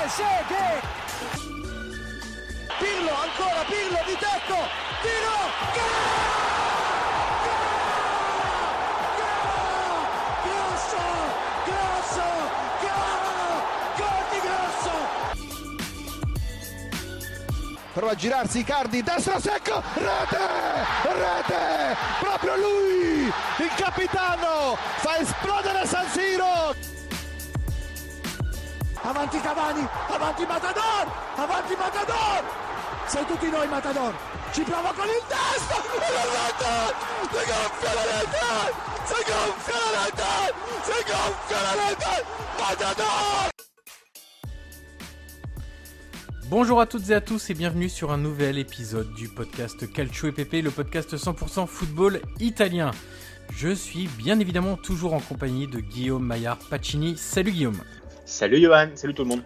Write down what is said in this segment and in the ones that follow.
Trezeguet! Pirlo, ancora Pirlo di tecco! Tiro! Gol! Prova a girarsi Icardi, destro secco, rete, rete, proprio lui, il capitano, fa esplodere San Siro. Avanti Cavani, avanti Matador, avanti Matador, Matador. Bonjour à toutes et à tous et bienvenue sur un nouvel épisode du podcast Calcio EPP, le podcast 100% football italien. Je suis bien évidemment toujours en compagnie de Guillaume Maillard Pacini. Salut Guillaume. Salut Johan, salut tout le monde.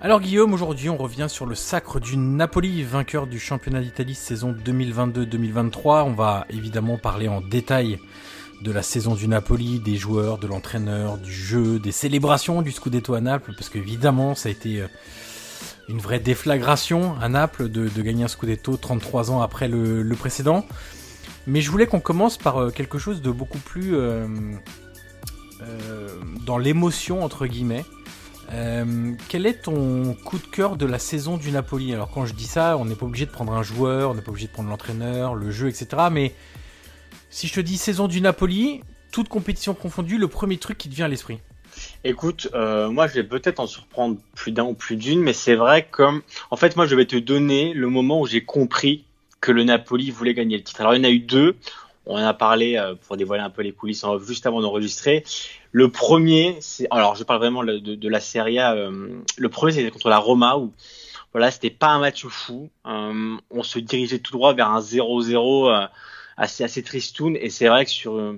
Alors Guillaume, aujourd'hui on revient sur le sacre du Napoli, vainqueur du championnat d'Italie saison 2022-2023. On va évidemment parler en détail de la saison du Napoli, des joueurs, de l'entraîneur, du jeu, des célébrations du Scudetto à Naples, parce qu'évidemment ça a été euh, une vraie déflagration à Naples de, gagner un Scudetto 33 ans après le, précédent. Mais je voulais qu'on commence par euh, quelque chose de beaucoup plus euh, dans l'émotion entre guillemets. Euh, quel est ton coup de cœur de la saison du Napoli? Alors quand je dis ça, on n'est pas obligé de prendre un joueur, on n'est pas obligé de prendre l'entraîneur, le jeu, etc. Mais si je te dis saison du Napoli, toute compétition confondue, le premier truc qui te vient à l'esprit? Écoute, euh, moi je vais peut-être en surprendre plus d'un ou plus d'une, mais c'est vrai comme, en fait, moi je vais te donner le moment où j'ai compris que le Napoli voulait gagner le titre. Alors il y en a eu deux. On en a parlé euh, pour dévoiler un peu les coulisses off juste avant d'enregistrer. Le premier, c'est alors je parle vraiment de, la Serie A. euh, le premier, c'était contre la Roma où voilà, c'était pas un match fou. Euh, on se dirigeait tout droit vers un 0-0 euh, assez assez tristoun. Et c'est vrai que sur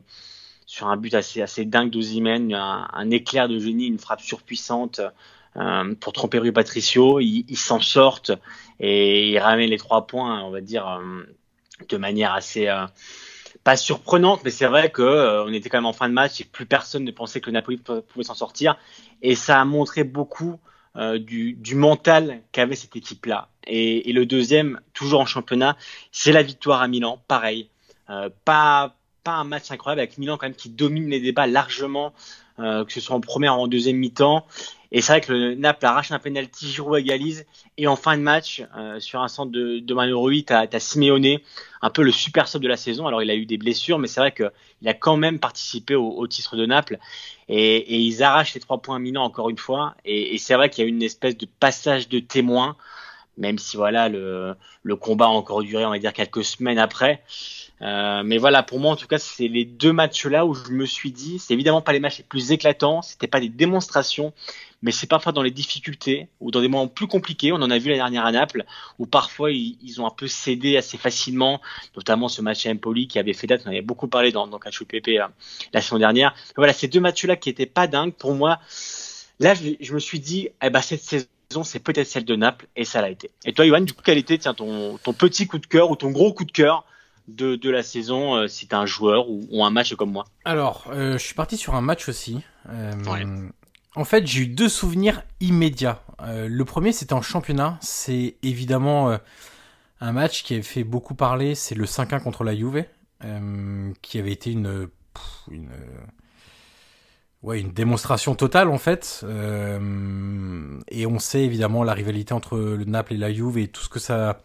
sur un but assez assez dingue d'Ozymen, un, un éclair de génie, une frappe surpuissante pour tromper Rui Patricio, ils il s'en sortent et ils ramènent les trois points, on va dire, de manière assez pas surprenante, mais c'est vrai que euh, était quand même en fin de match et plus personne ne pensait que le Napoli pou- pouvait s'en sortir. Et ça a montré beaucoup euh, du, du mental qu'avait cette équipe-là. Et, et le deuxième, toujours en championnat, c'est la victoire à Milan. Pareil, euh, pas pas un match incroyable avec Milan quand même qui domine les débats largement, euh, que ce soit en première ou en deuxième mi-temps. Et c'est vrai que le Naples arrache un penalty, Giroud égalise. Et en fin de match, euh, sur un centre de, de Manuel tu as, Simeone, un peu le super sub de la saison. Alors il a eu des blessures, mais c'est vrai qu'il a quand même participé au, titre de Naples. Et, et, ils arrachent les trois points minants encore une fois. Et, et c'est vrai qu'il y a eu une espèce de passage de témoin, même si voilà le, le combat a encore duré, on va dire, quelques semaines après. Euh, mais voilà, pour moi, en tout cas, c'est les deux matchs-là où je me suis dit, c'est évidemment pas les matchs les plus éclatants, c'était pas des démonstrations, mais c'est parfois dans les difficultés ou dans des moments plus compliqués. On en a vu la dernière à Naples, où parfois ils, ont un peu cédé assez facilement, notamment ce match à Empoli qui avait fait date. On avait beaucoup parlé dans, dans Catch PP euh, la saison dernière. Voilà, ces deux matchs-là qui étaient pas dingues pour moi. Là, je, je me suis dit, eh ben cette saison c'est peut-être celle de Naples, et ça l'a été. Et toi, Yoann, du coup, quel était tiens, ton, ton petit coup de cœur ou ton gros coup de cœur de, de la saison euh, si tu un joueur ou, un match comme moi Alors, euh, je suis parti sur un match aussi. Euh, en fait, j'ai eu deux souvenirs immédiats. le premier, c'était en championnat. C'est évidemment un match qui avait fait beaucoup parler. C'est le 5-1 contre la Juve, qui avait été une, une ouais, une démonstration totale en fait. et on sait évidemment la rivalité entre le Naples et la Juve et tout ce que ça,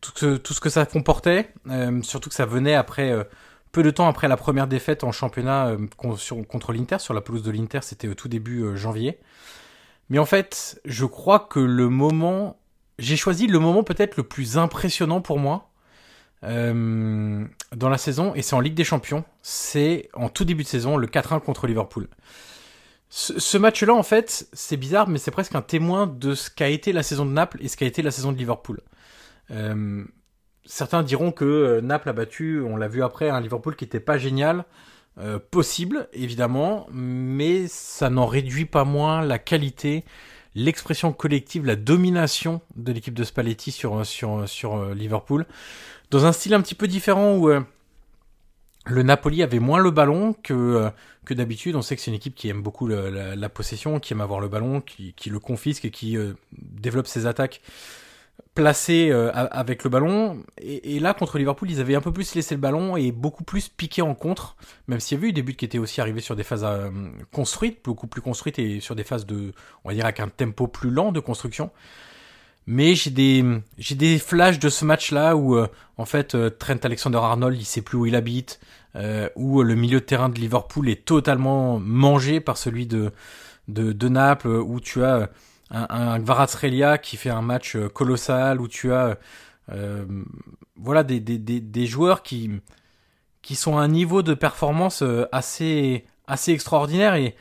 tout ce, tout ce que ça comportait, euh, surtout que ça venait après euh, peu de temps après la première défaite en championnat euh, contre l'Inter sur la pelouse de l'Inter, c'était au tout début janvier. Mais en fait, je crois que le moment, j'ai choisi le moment peut-être le plus impressionnant pour moi dans la saison, et c'est en Ligue des Champions. C'est en tout début de saison, le 4-1 contre Liverpool. Ce, ce match-là, en fait, c'est bizarre, mais c'est presque un témoin de ce qu'a été la saison de Naples et ce qu'a été la saison de Liverpool. Euh, certains diront que euh, Naples a battu, on l'a vu après, un Liverpool qui n'était pas génial. Euh, possible, évidemment, mais ça n'en réduit pas moins la qualité, l'expression collective, la domination de l'équipe de Spalletti sur, sur, sur Liverpool. Dans un style un petit peu différent où le Napoli avait moins le ballon que, que d'habitude. On sait que c'est une équipe qui aime beaucoup la, possession, qui aime avoir le ballon, qui, qui le confisque et qui développe ses attaques placé euh, avec le ballon. Et, là, contre Liverpool, ils avaient un peu plus laissé le ballon et beaucoup plus piqué en contre, même s'il y avait eu des buts qui étaient aussi arrivés sur des phases euh, construites, beaucoup plus construites et sur des phases de, on va dire, avec un tempo plus lent de construction. Mais j'ai des, j'ai des flashs de ce match-là où, euh, en fait, Trent Alexander-Arnold, il sait plus où il habite, où le milieu de terrain de Liverpool est totalement mangé par celui de, de, de Naples, où tu as un, un qui fait un match euh, colossal où tu as euh, voilà des, des, des, joueurs qui qui sont à un niveau de performance euh, assez assez extraordinaire et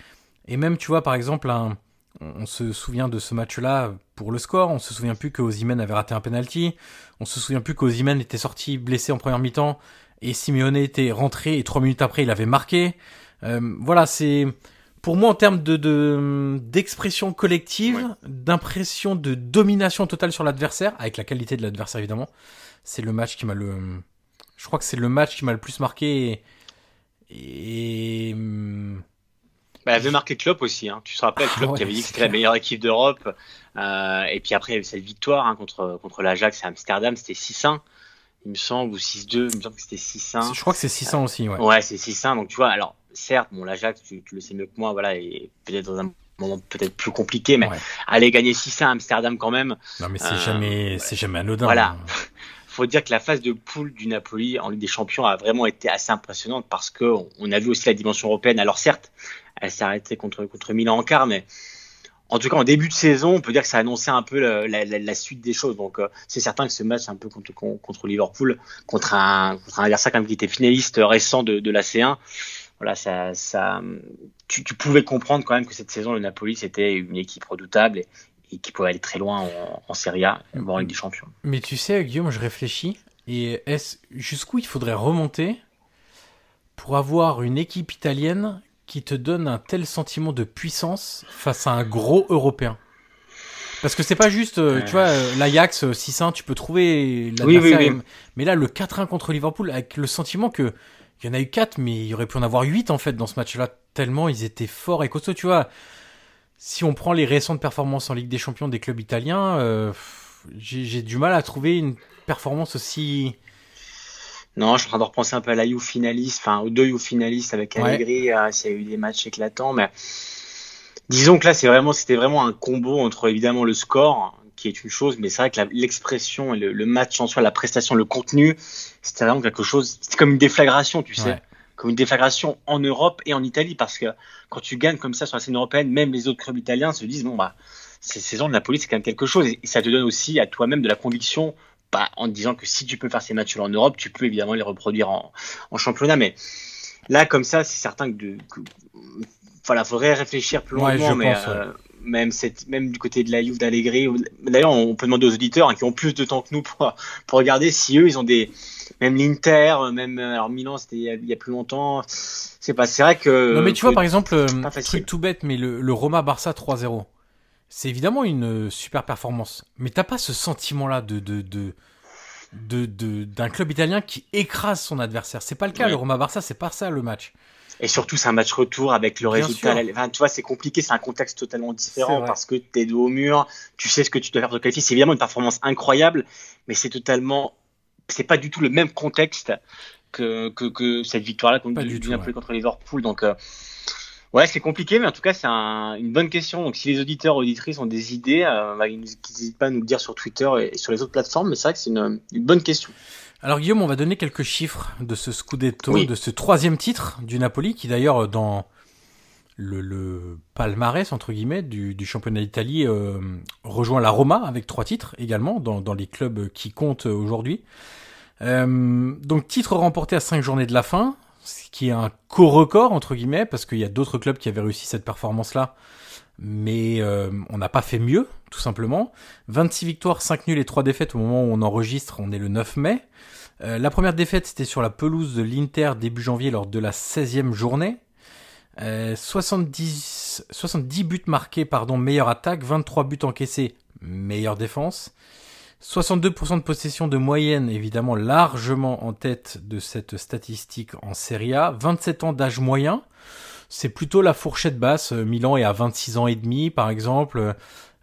et même tu vois par exemple un on se souvient de ce match-là pour le score, on se souvient plus que Ozymen avait raté un penalty, on se souvient plus qu'Ozymen était sorti blessé en première mi-temps et Simeone était rentré et trois minutes après il avait marqué. voilà, c'est pour moi, en termes de d'expression collective, d'impression de domination totale sur l'adversaire, avec la qualité de l'adversaire évidemment, c'est le match qui m'a le, je crois que c'est le match qui m'a le plus marqué. Et, bah, elle avait marqué Klopp aussi. Hein. Tu te rappelles, Klopp ah qui avait dit que c'était la meilleure équipe d'Europe. Euh, et puis après, il y avait cette victoire hein, contre contre l'Ajax à Amsterdam, c'était 6-1 il me semble, ou 6-2, il me semble que c'était 6-1. Je crois que c'est 6-1 aussi, ouais. Ouais, c'est 6-1, donc tu vois, alors, certes, bon, l'Ajax, tu, tu, le sais mieux que moi, voilà, et peut-être dans un moment peut-être plus compliqué, mais aller gagner 6-1 à Amsterdam quand même. Non, mais c'est euh, jamais, c'est jamais anodin. Voilà. Faut dire que la phase de poule du Napoli en Ligue des Champions a vraiment été assez impressionnante parce que on a vu aussi la dimension européenne. Alors certes, elle s'est arrêtée contre contre Milan en quart, mais en tout cas, en début de saison, on peut dire que ça annonçait un peu la, la, la suite des choses. Donc, euh, c'est certain que ce match, un peu contre, contre Liverpool, contre un, contre un adversaire quand même qui était finaliste récent de, de la C1, voilà, ça, ça, tu, tu, pouvais comprendre quand même que cette saison, le Napoli, c'était une équipe redoutable et, qui pouvait aller très loin en, en Serie A, voire en Ligue des Champions. Mais tu sais, Guillaume, je réfléchis. Et est-ce jusqu'où il faudrait remonter pour avoir une équipe italienne qui te donne un tel sentiment de puissance face à un gros européen? Parce que c'est pas juste, euh, tu vois, euh, l'Ajax 6-1, euh, tu peux trouver l'adversaire. Oui, Mais là, le 4-1 contre Liverpool, avec le sentiment que il y en a eu 4, mais il y aurait pu en avoir 8 en fait dans ce match-là, tellement ils étaient forts et costauds, tu vois. Si on prend les récentes performances en Ligue des Champions des clubs italiens, j'ai du mal à trouver une performance aussi non, je suis en train de repenser un peu à la You finaliste, enfin aux deux You finalistes avec Allegri, ouais. Euh, s'il y a eu des matchs éclatants, mais Disons que là, c'est vraiment, c'était vraiment un combo entre évidemment le score, qui est une chose, mais c'est vrai que l'expression le, match en soi, la prestation, le contenu, c'était vraiment quelque chose. C'était comme une déflagration, tu sais, comme une déflagration en Europe et en Italie, parce que quand tu gagnes comme ça sur la scène européenne, même les autres clubs italiens se disent bon bah ces saisons de Napoli, c'est quand même quelque chose, et, ça te donne aussi à toi-même de la conviction. Bah, en te disant que si tu peux faire ces matchs-là en Europe, tu peux évidemment les reproduire en, en championnat. Mais là, comme ça, c'est certain que, de, que voilà, faudrait réfléchir plus longuement, mais euh, même, cette, même du côté de la Juve d'Allegri. D'ailleurs, on peut demander aux auditeurs hein, qui ont plus de temps que nous pour, pour regarder si eux, ils ont des. Même l'Inter, même. Alors Milan, c'était il, y a plus longtemps. C'est pas. C'est vrai que. Non, mais tu vois, par exemple, euh, truc tout bête, mais le, le Roma-Barça 3-0. C'est évidemment une euh, super performance. Mais t'as pas ce sentiment-là de. de, de de d'un club italien qui écrase son adversaire. C'est pas le cas. Le Roma Barça, c'est pas ça le match. Et surtout, c'est un match retour avec le résultat. Enfin, tu vois, c'est compliqué, c'est un contexte totalement différent parce que tu es dos au mur, tu sais ce que tu dois faire pour te qualifier. C'est évidemment une performance incroyable, mais c'est totalement, c'est pas du tout le même contexte que, que, que cette victoire-là contre, du, du Napoli contre Liverpool. Donc, euh, ouais, c'est compliqué, mais en tout cas, c'est un, une bonne question. Donc, si les auditeurs auditrices ont des idées, euh, bah, ils n'hésitent pas à nous le dire sur Twitter et, sur les autres plateformes. Mais c'est vrai que c'est une, une bonne question. Alors Guillaume, on va donner quelques chiffres de ce Scudetto, de ce troisième titre du Napoli, qui d'ailleurs dans le, palmarès entre guillemets du, championnat d'Italie euh, rejoint la Roma avec trois titres également dans, les clubs qui comptent aujourd'hui. Euh, donc titre remporté à cinq journées de la fin, ce qui est un co-record entre guillemets parce qu'il y a d'autres clubs qui avaient réussi cette performance-là, mais euh, on n'a pas fait mieux tout simplement. 26 victoires, 5 nuls et 3 défaites au moment où on enregistre, on est le 9 mai. Euh, la première défaite, c'était sur la pelouse de l'Inter début janvier lors de la 16e journée. 70, euh, 70 buts marqués, pardon, meilleure attaque, 23 buts encaissés, meilleure défense. 62% de possession de moyenne, évidemment largement en tête de cette statistique en Serie A. 27 ans d'âge moyen, c'est plutôt la fourchette basse. Milan est à 26 ans et demi, par exemple.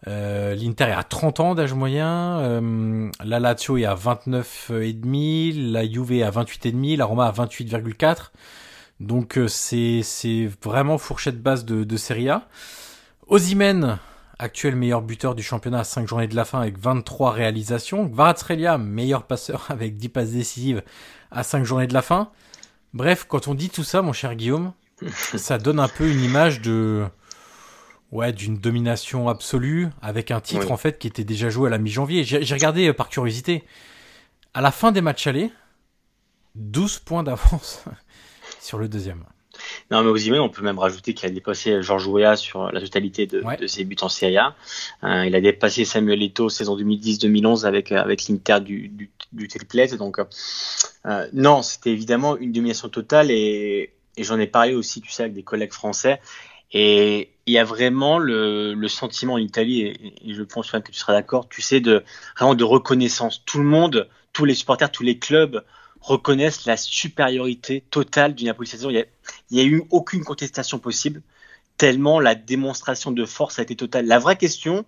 Euh, L'Inter est à 30 ans d'âge moyen, euh, la Lazio est à 29 et demi, la Juve est à 28 et demi, la Roma à 28,4. Donc euh, c'est c'est vraiment fourchette basse de, de Serie A. Osimhen, actuel meilleur buteur du championnat à 5 journées de la fin avec 23 réalisations. Kvaratskhelia, meilleur passeur avec 10 passes décisives à 5 journées de la fin. Bref, quand on dit tout ça, mon cher Guillaume, ça donne un peu une image de Ouais, d'une domination absolue, avec un titre en fait qui était déjà joué à la mi-janvier. J'ai regardé euh, par curiosité. À la fin des matchs allés, 12 points d'avance sur le deuxième. Non, mais emails, on peut même rajouter qu'il a dépassé Georges Weah sur la totalité de, ses buts en Serie A. Euh, il a dépassé Samuel Eto'o saison 2010-2011 avec euh, avec l'Inter du, du, du Donc, euh, non, c'était évidemment une domination totale et, et j'en ai parlé aussi, tu sais, avec des collègues français. Et il y a vraiment le, le sentiment en Italie, et, je pense que tu seras d'accord, tu sais, de vraiment de reconnaissance. Tout le monde, tous les supporters, tous les clubs reconnaissent la supériorité totale du Napoli cette saison. Il n'y a, eu aucune contestation possible, tellement la démonstration de force a été totale. La vraie question,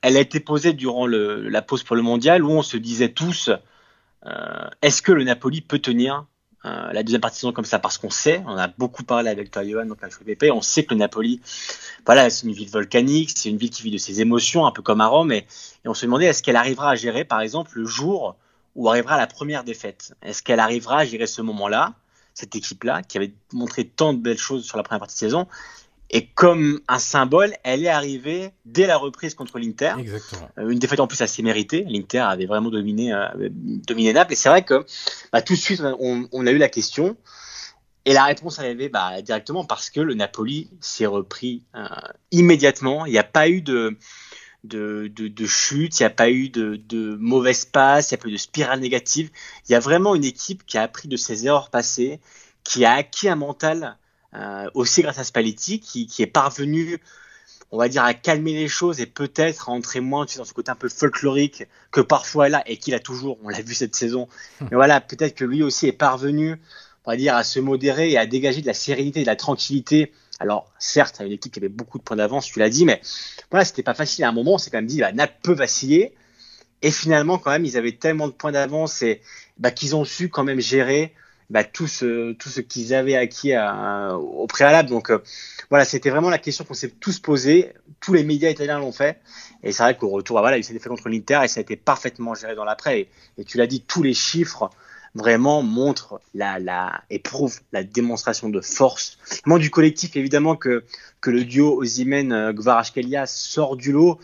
elle a été posée durant le, la pause pour le mondial, où on se disait tous, euh, est-ce que le Napoli peut tenir euh, la deuxième partie de saison comme ça parce qu'on sait, on a beaucoup parlé avec toi Johan, donc avec PP, on sait que le Napoli, voilà, c'est une ville volcanique, c'est une ville qui vit de ses émotions, un peu comme à Rome, et, et on se demandait est-ce qu'elle arrivera à gérer, par exemple, le jour où arrivera la première défaite? Est-ce qu'elle arrivera à gérer ce moment-là, cette équipe-là, qui avait montré tant de belles choses sur la première partie de saison et comme un symbole, elle est arrivée dès la reprise contre l'Inter. Exactement. Euh, une défaite en plus assez méritée. L'Inter avait vraiment dominé, euh, dominé Naples. Et c'est vrai que bah, tout de suite, on, on, a eu la question. Et la réponse arrivée bah, directement parce que le Napoli s'est repris euh, immédiatement. Il n'y a pas eu de, de, de, de chute, il n'y a pas eu de, de mauvaise passe, il n'y a pas eu de spirale négative. Il y a vraiment une équipe qui a appris de ses erreurs passées, qui a acquis un mental euh, aussi grâce à Spalletti qui, qui, est parvenu, on va dire, à calmer les choses et peut-être à entrer moins tu sais, dans ce côté un peu folklorique que parfois là et qu'il a toujours, on l'a vu cette saison. Mais voilà, peut-être que lui aussi est parvenu, on va dire, à se modérer et à dégager de la sérénité, de la tranquillité. Alors, certes, une équipe qui avait beaucoup de points d'avance, tu l'as dit, mais voilà, c'était pas facile. À un moment, on s'est quand même dit, bah, Nap peut vaciller. Et finalement, quand même, ils avaient tellement de points d'avance et bah, qu'ils ont su quand même gérer bah, tout ce tout ce qu'ils avaient acquis au préalable. Donc voilà, c'était vraiment la question qu'on s'est tous posée. Tous les médias italiens l'ont fait. Et c'est vrai qu'au retour, bah, voilà, il s'est fait contre l'Inter et ça a été parfaitement géré dans l'après. Et, tu l'as dit, tous les chiffres vraiment montrent la, la, et prouvent la démonstration de force. Moi, du collectif, évidemment, que, que le duo Ozymen-Gvarashkelia sort du lot.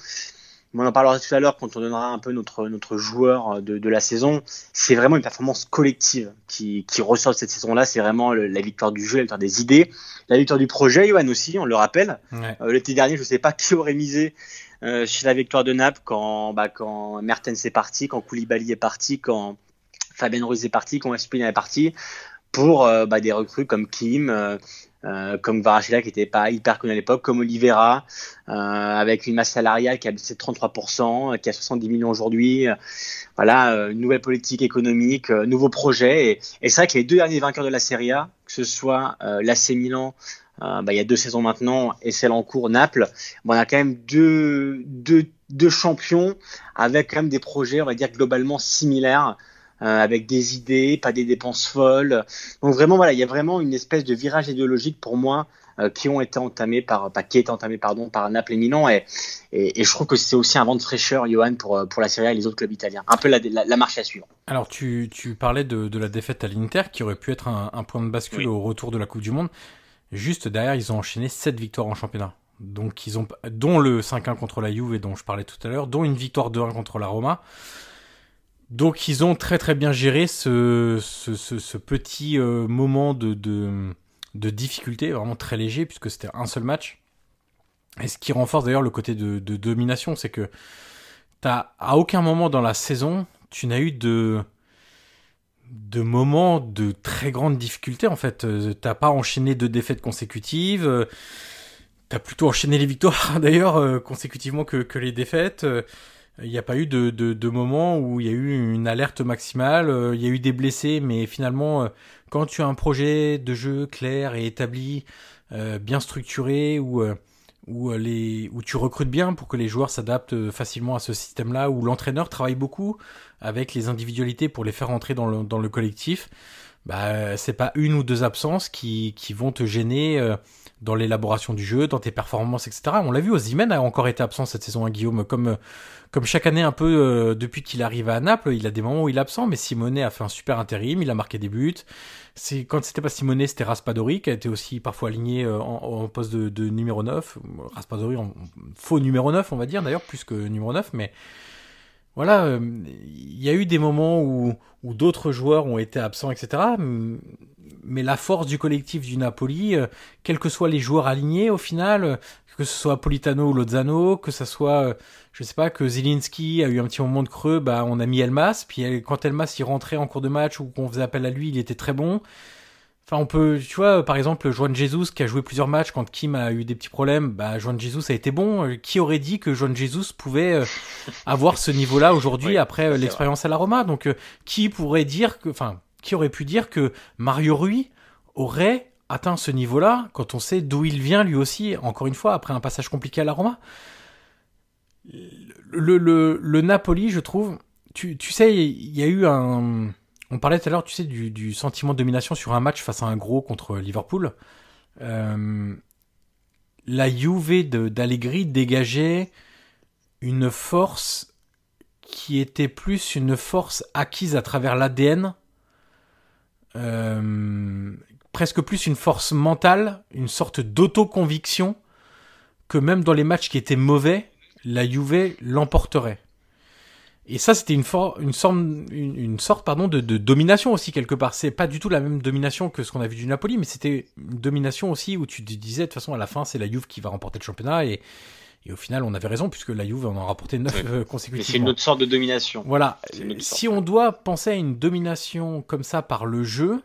On en parlera tout à l'heure quand on donnera un peu notre, notre joueur de, de la saison. C'est vraiment une performance collective qui, qui ressort de cette saison-là. C'est vraiment la victoire du jeu, la victoire des idées, la victoire du projet, Johan aussi, on le rappelle. Euh, l'été dernier, je ne sais pas qui aurait misé euh, chez la victoire de Naples quand, bah, quand Mertens est parti, quand Koulibaly est parti, quand Fabien Ruiz est parti, quand Espina est parti, pour euh, bah, des recrues comme Kim, euh, euh comme Varachela qui n'était pas hyper connu à l'époque, comme Oliveira, euh, avec une masse salariale qui a baissé de 33%, qui a 70 millions aujourd'hui. voilà, une nouvelle politique économique, nouveau projet. Et, et c'est vrai que les deux derniers vainqueurs de la Serie A, que ce soit l'AC Milan euh, bah, il y a deux saisons maintenant et celle en cours Naples. Bon, on a quand même deux, deux, deux champions avec quand même des projets, on va dire globalement similaires. Euh, avec des idées, pas des dépenses folles. Donc vraiment voilà, il y a vraiment une espèce de virage idéologique pour moi euh, qui ont été entamés par, qui est entamé pardon par Naples et Milan et, et, et je trouve que c'est aussi un vent de fraîcheur, Johan, pour pour la Serie A et les autres clubs italiens. Un peu la, la, marche à suivre. Alors tu, tu parlais de, de la défaite à l'Inter qui aurait pu être un, un point de bascule au retour de la Coupe du Monde. Juste derrière, ils ont enchaîné 7 victoires en championnat. Donc ils ont dont le 5-1 contre la Juve et dont je parlais tout à l'heure, dont une victoire 2-1 contre la Roma. Donc ils ont très très bien géré ce, petit euh, moment de, difficulté, vraiment très léger, puisque c'était un seul match. Et ce qui renforce d'ailleurs le côté de, domination, c'est que t'as à aucun moment dans la saison, tu n'as eu de de moments de très grande difficulté en fait. Euh, t'as pas enchaîné deux défaites consécutives. Euh, t'as plutôt enchaîné les victoires d'ailleurs consécutivement que les défaites. Il n'y a pas eu de, de, de moment où il y a eu une alerte maximale. Il y a eu des blessés, mais finalement, quand tu as un projet de jeu clair et établi, bien structuré, où où, les, où tu recrutes bien pour que les joueurs s'adaptent facilement à ce système-là, où l'entraîneur travaille beaucoup avec les individualités pour les faire entrer dans le, dans le collectif, bah, c'est pas une ou deux absences qui, qui vont te gêner euh, dans l'élaboration du jeu, dans tes performances, etc. On l'a vu, Ozymen a encore été absent cette saison à hein, Guillaume, comme comme chaque année un peu euh, depuis qu'il arrive à Naples, il a des moments où il est absent, mais Simone a fait un super intérim, il a marqué des buts. C'est quand c'était pas Simone, c'était Raspadori qui a été aussi parfois aligné euh, en, en, poste de, de, numéro 9, Raspadori en faux numéro 9, on va dire d'ailleurs plus que numéro 9, mais voilà, euh, il y a eu des moments où, d'autres joueurs ont été absents, etc. Mais la force du collectif du Napoli, euh, quels que soient les joueurs alignés au final, que ce soit Politano ou Lozano, que ce soit, euh, je sais pas, que Zilinski a eu un petit moment de creux, bah on a mis Elmas, puis quand Elmas y rentrait en cours de match ou qu'on faisait appel à lui, il était très bon. Enfin, on peut, tu vois, par exemple, Joan Jesus qui a joué plusieurs matchs quand Kim a eu des petits problèmes, bah, Joan Jesus a été bon. Euh, qui aurait dit que Joan Jesus pouvait euh, avoir ce niveau-là aujourd'hui après euh, l'expérience à la Roma? Donc, qui pourrait dire que, enfin, qui aurait pu dire que Mario Rui aurait atteint ce niveau-là quand on sait d'où il vient lui aussi, encore une fois, après un passage compliqué à la Roma? Le, le, le Napoli, je trouve, tu, tu sais, il y a eu un on parlait tout à l'heure, tu sais, du, sentiment de domination sur un match face à un gros contre Liverpool. Euh, la Juve d'Allegri dégageait une force qui était plus une force acquise à travers l'ADN, euh, presque plus une force mentale, une sorte d'autoconviction que même dans les matchs qui étaient mauvais, la Juve l'emporterait. Et ça, c'était une, une, sorte, une, sorte pardon, de, de, domination aussi, quelque part. C'est pas du tout la même domination que ce qu'on a vu du Napoli, mais c'était une domination aussi où tu disais, de toute façon, à la fin, c'est la Juve qui va remporter le championnat. Et, et au final, on avait raison, puisque la Juve en a remporté 9 euh, consécutivement. C'est une autre sorte de domination. Voilà. Si on doit penser à une domination comme ça par le jeu,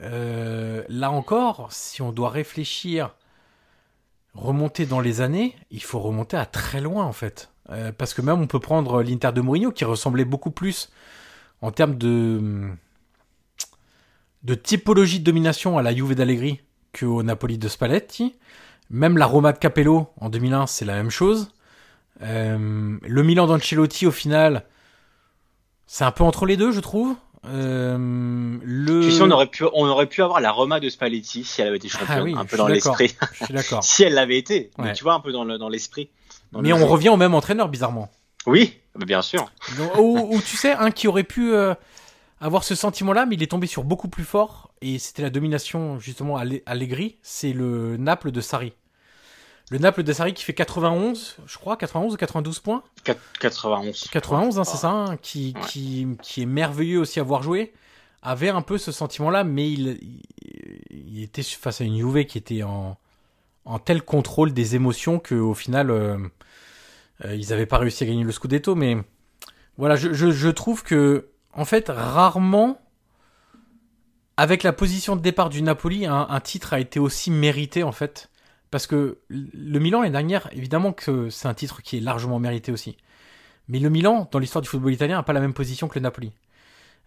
euh, là encore, si on doit réfléchir, remonter dans les années, il faut remonter à très loin, en fait. Euh, parce que même on peut prendre l'Inter de Mourinho qui ressemblait beaucoup plus en termes de de typologie de domination à la Juve d'Allegri qu'au Napoli de Spalletti. Même la Roma de Capello en 2001, c'est la même chose. Euh, le Milan d'Ancelotti, au final, c'est un peu entre les deux, je trouve. Euh, le... Tu sais, on aurait pu, on aurait pu avoir la Roma de Spalletti si elle avait été Ah championne, oui, un peu dans l'esprit. Si elle l'avait été, mais tu vois un peu dans le- dans l'esprit. Dans Mais on revient au même entraîneur, bizarrement. Oui, bien sûr. Ou, ou tu sais, un qui aurait pu euh, avoir ce sentiment-là, mais il est tombé sur beaucoup plus fort, et c'était la domination justement Alle- Allegri, c'est le Naples de Sarri. Le Naples de Sarri qui fait 91, je crois, 91 ou 92 points. Quat- 91. 91, hein, c'est ça, hein, qui, Ouais. qui, qui est merveilleux aussi à voir jouer, avait un peu ce sentiment-là, mais il, il, il était face à une Juve qui était en, en tel contrôle des émotions qu'au final, euh, euh, ils n'avaient pas réussi à gagner le Scudetto. Mais voilà, je, je, trouve que, en fait, rarement, avec la position de départ du Napoli, un, titre a été aussi mérité, en fait. Parce que le Milan, l'année dernière, évidemment que c'est un titre qui est largement mérité aussi. Mais le Milan, dans l'histoire du football italien, n'a pas la même position que le Napoli.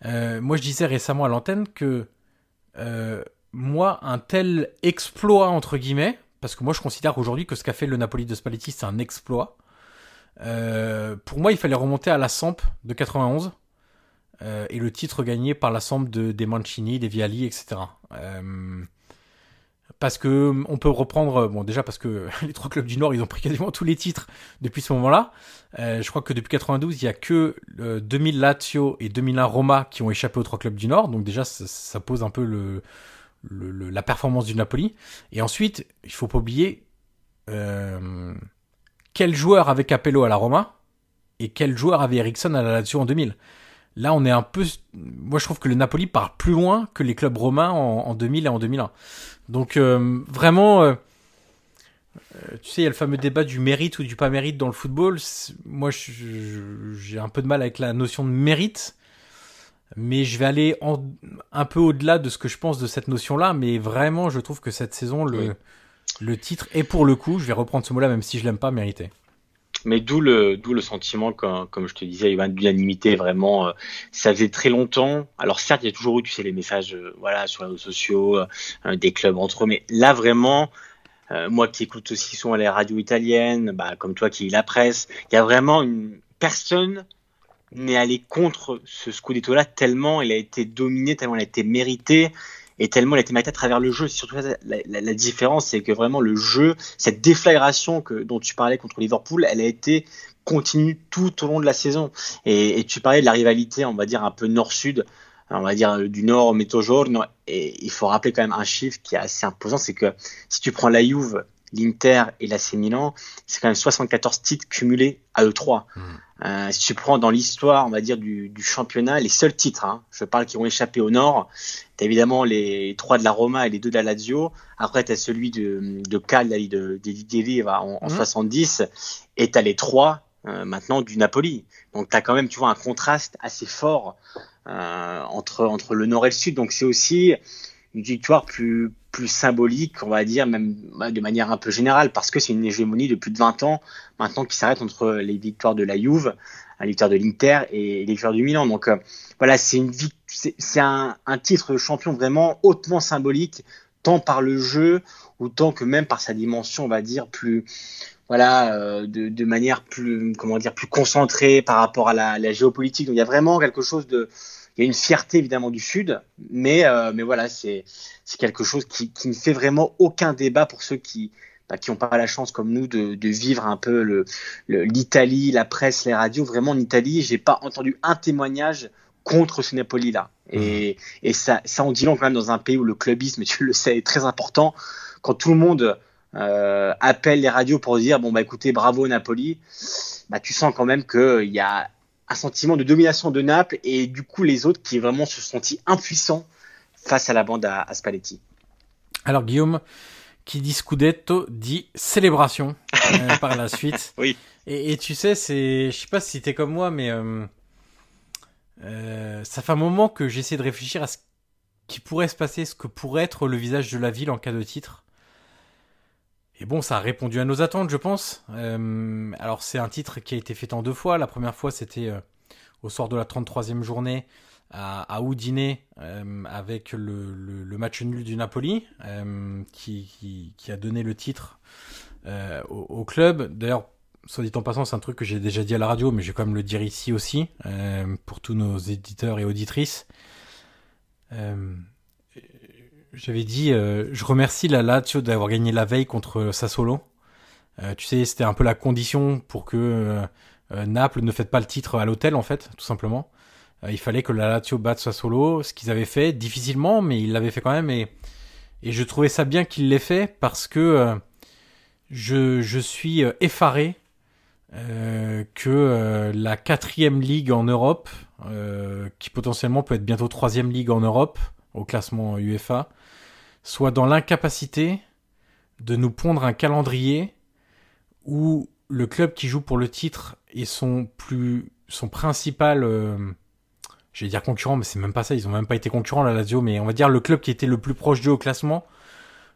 Euh, moi, je disais récemment à l'antenne que moi, un tel exploit, entre guillemets, parce que moi, je considère aujourd'hui que ce qu'a fait le Napoli de Spalletti, c'est un exploit. Euh, pour moi, il fallait remonter à la Samp de 91 euh, et le titre gagné par la Samp de, des Mancini, des Viali, etc. Euh, parce que on peut reprendre, bon déjà parce que les trois clubs du Nord, ils ont pris quasiment tous les titres depuis ce moment-là. Je crois que depuis 92, il y a que euh, 2000 Lazio et 2001 Roma qui ont échappé aux trois clubs du Nord. Donc déjà, ça pose un peu le, le- le- la performance du Napoli. Et ensuite, il faut pas oublier euh, quel joueur avait Capello à la Roma et quel joueur avait Ericsson à la Lazio en 2000. Là, on est un peu. Moi, je trouve que le Napoli part plus loin que les clubs romains en, en 2000 et en 2001. Donc, euh, vraiment, euh, euh, tu sais, il y a le fameux débat du mérite ou du pas mérite dans le football. Moi, j'ai un peu de mal avec la notion de mérite, mais je vais aller en- un peu au-delà de ce que je pense de cette notion-là. Mais vraiment, je trouve que cette saison, le, Oui. le titre est pour le coup, je vais reprendre ce mot-là, même si je l'aime pas, mérité. Mais d'où le, d'où le sentiment, comme, comme je te disais, Ivan, d'unanimité, vraiment. euh, ça faisait très longtemps. Alors certes, il y a toujours eu, tu sais, les messages, euh, voilà, sur les réseaux sociaux, euh, des clubs entre eux, mais là vraiment, moi qui écoute aussi souvent les radios italiennes, bah, comme toi qui lis la presse, il y a vraiment une personne n'est allé contre ce Scudetto-là tellement il a été dominé, tellement il a été mérité et tellement il a été mérité à travers le jeu. Surtout la, la- différence, c'est que vraiment le jeu, cette déflagration que, dont tu parlais contre Liverpool, elle a été continue tout au long de la saison. Et, et tu parlais de la rivalité, on va dire un peu nord-sud, on va dire euh, du nord au Mezzogiorno. Et il faut rappeler quand même un chiffre qui est assez imposant, c'est que si tu prends la Juve, l'Inter et l'AC Milan, c'est quand même 74 titres cumulés à eux trois. Euh, si tu prends dans l'histoire, on va dire du, du championnat, les seuls titres, hein, je parle qui ont échappé au Nord, t'as évidemment les trois de la Roma et les deux de la Lazio. Après t'as celui de, de Cagliari, de, de en, en Mhm. 70, et t'as les trois euh, maintenant du Napoli. Donc t'as quand même, tu vois, un contraste assez fort euh, entre entre le Nord et le Sud. Donc c'est aussi une victoire plus plus symbolique, on va dire, même bah, de manière un peu générale, parce que c'est une hégémonie de plus de 20 ans maintenant qui s'arrête entre les victoires de la Juve, la victoire de l'Inter et les victoires du Milan. Donc euh, voilà, c'est une c'est un, un titre de champion vraiment hautement symbolique, tant par le jeu ou tant que même par sa dimension, on va dire plus voilà, euh, de, de manière plus comment dire plus concentrée par rapport à la, la géopolitique. Donc il y a vraiment quelque chose de il y a une fierté évidemment du Sud, mais euh, mais voilà, c'est c'est quelque chose qui, qui ne fait vraiment aucun débat pour ceux qui bah, qui n'ont pas la chance comme nous de, de vivre un peu le le- l'Italie, la presse, les radios. Vraiment en Italie, j'ai pas entendu un témoignage contre ce Napoli-là. Et, et ça, ça en dit long quand même dans un pays où le clubisme, tu le sais, est très important. Quand tout le monde euh, appelle les radios pour dire bon bah écoutez bravo Napoli, bah tu sens quand même qu'il y a un sentiment de domination de Naples et du coup les autres qui vraiment se sont sentis impuissants face à la bande à, à Spalletti. Alors Guillaume, qui dit Scudetto, dit célébration euh, par la suite. Oui. Et, et tu sais, c'est, je sais pas si t'es comme moi, mais euh, euh, ça fait un moment que j'essaie de réfléchir à ce qui pourrait se passer, ce que pourrait être le visage de la ville en cas de titre. Et bon, ça a répondu à nos attentes, je pense. Euh, alors c'est un titre qui a été fait en deux fois. La première fois, c'était euh, au soir de la 33e journée à, à euh, avec le, match nul du Napoli euh, qui, a donné le titre au, au club. D'ailleurs, soit dit en passant, c'est un truc que j'ai déjà dit à la radio, mais je vais quand même le dire ici aussi, pour tous nos éditeurs et auditrices. Euh, J'avais dit, euh, je remercie la Lazio d'avoir gagné la veille contre Sassuolo. Euh, tu sais, c'était un peu la condition pour que euh, euh, Naples ne fête pas le titre à l'hôtel, en fait, tout simplement. Euh, il fallait que la Lazio batte Sassuolo, ce qu'ils avaient fait difficilement, mais ils l'avaient fait quand même. Et, je trouvais ça bien qu'ils l'aient fait parce que euh, je, je suis euh, effaré euh, que euh, la quatrième ligue en Europe, euh, qui potentiellement peut être bientôt troisième ligue en Europe au classement UEFA, soit dans l'incapacité de nous pondre un calendrier où le club qui joue pour le titre et son plus son principal euh, je vais dire concurrent mais c'est même pas ça ils ont même pas été concurrents la Lazio mais on va dire le club qui était le plus proche d'eux au classement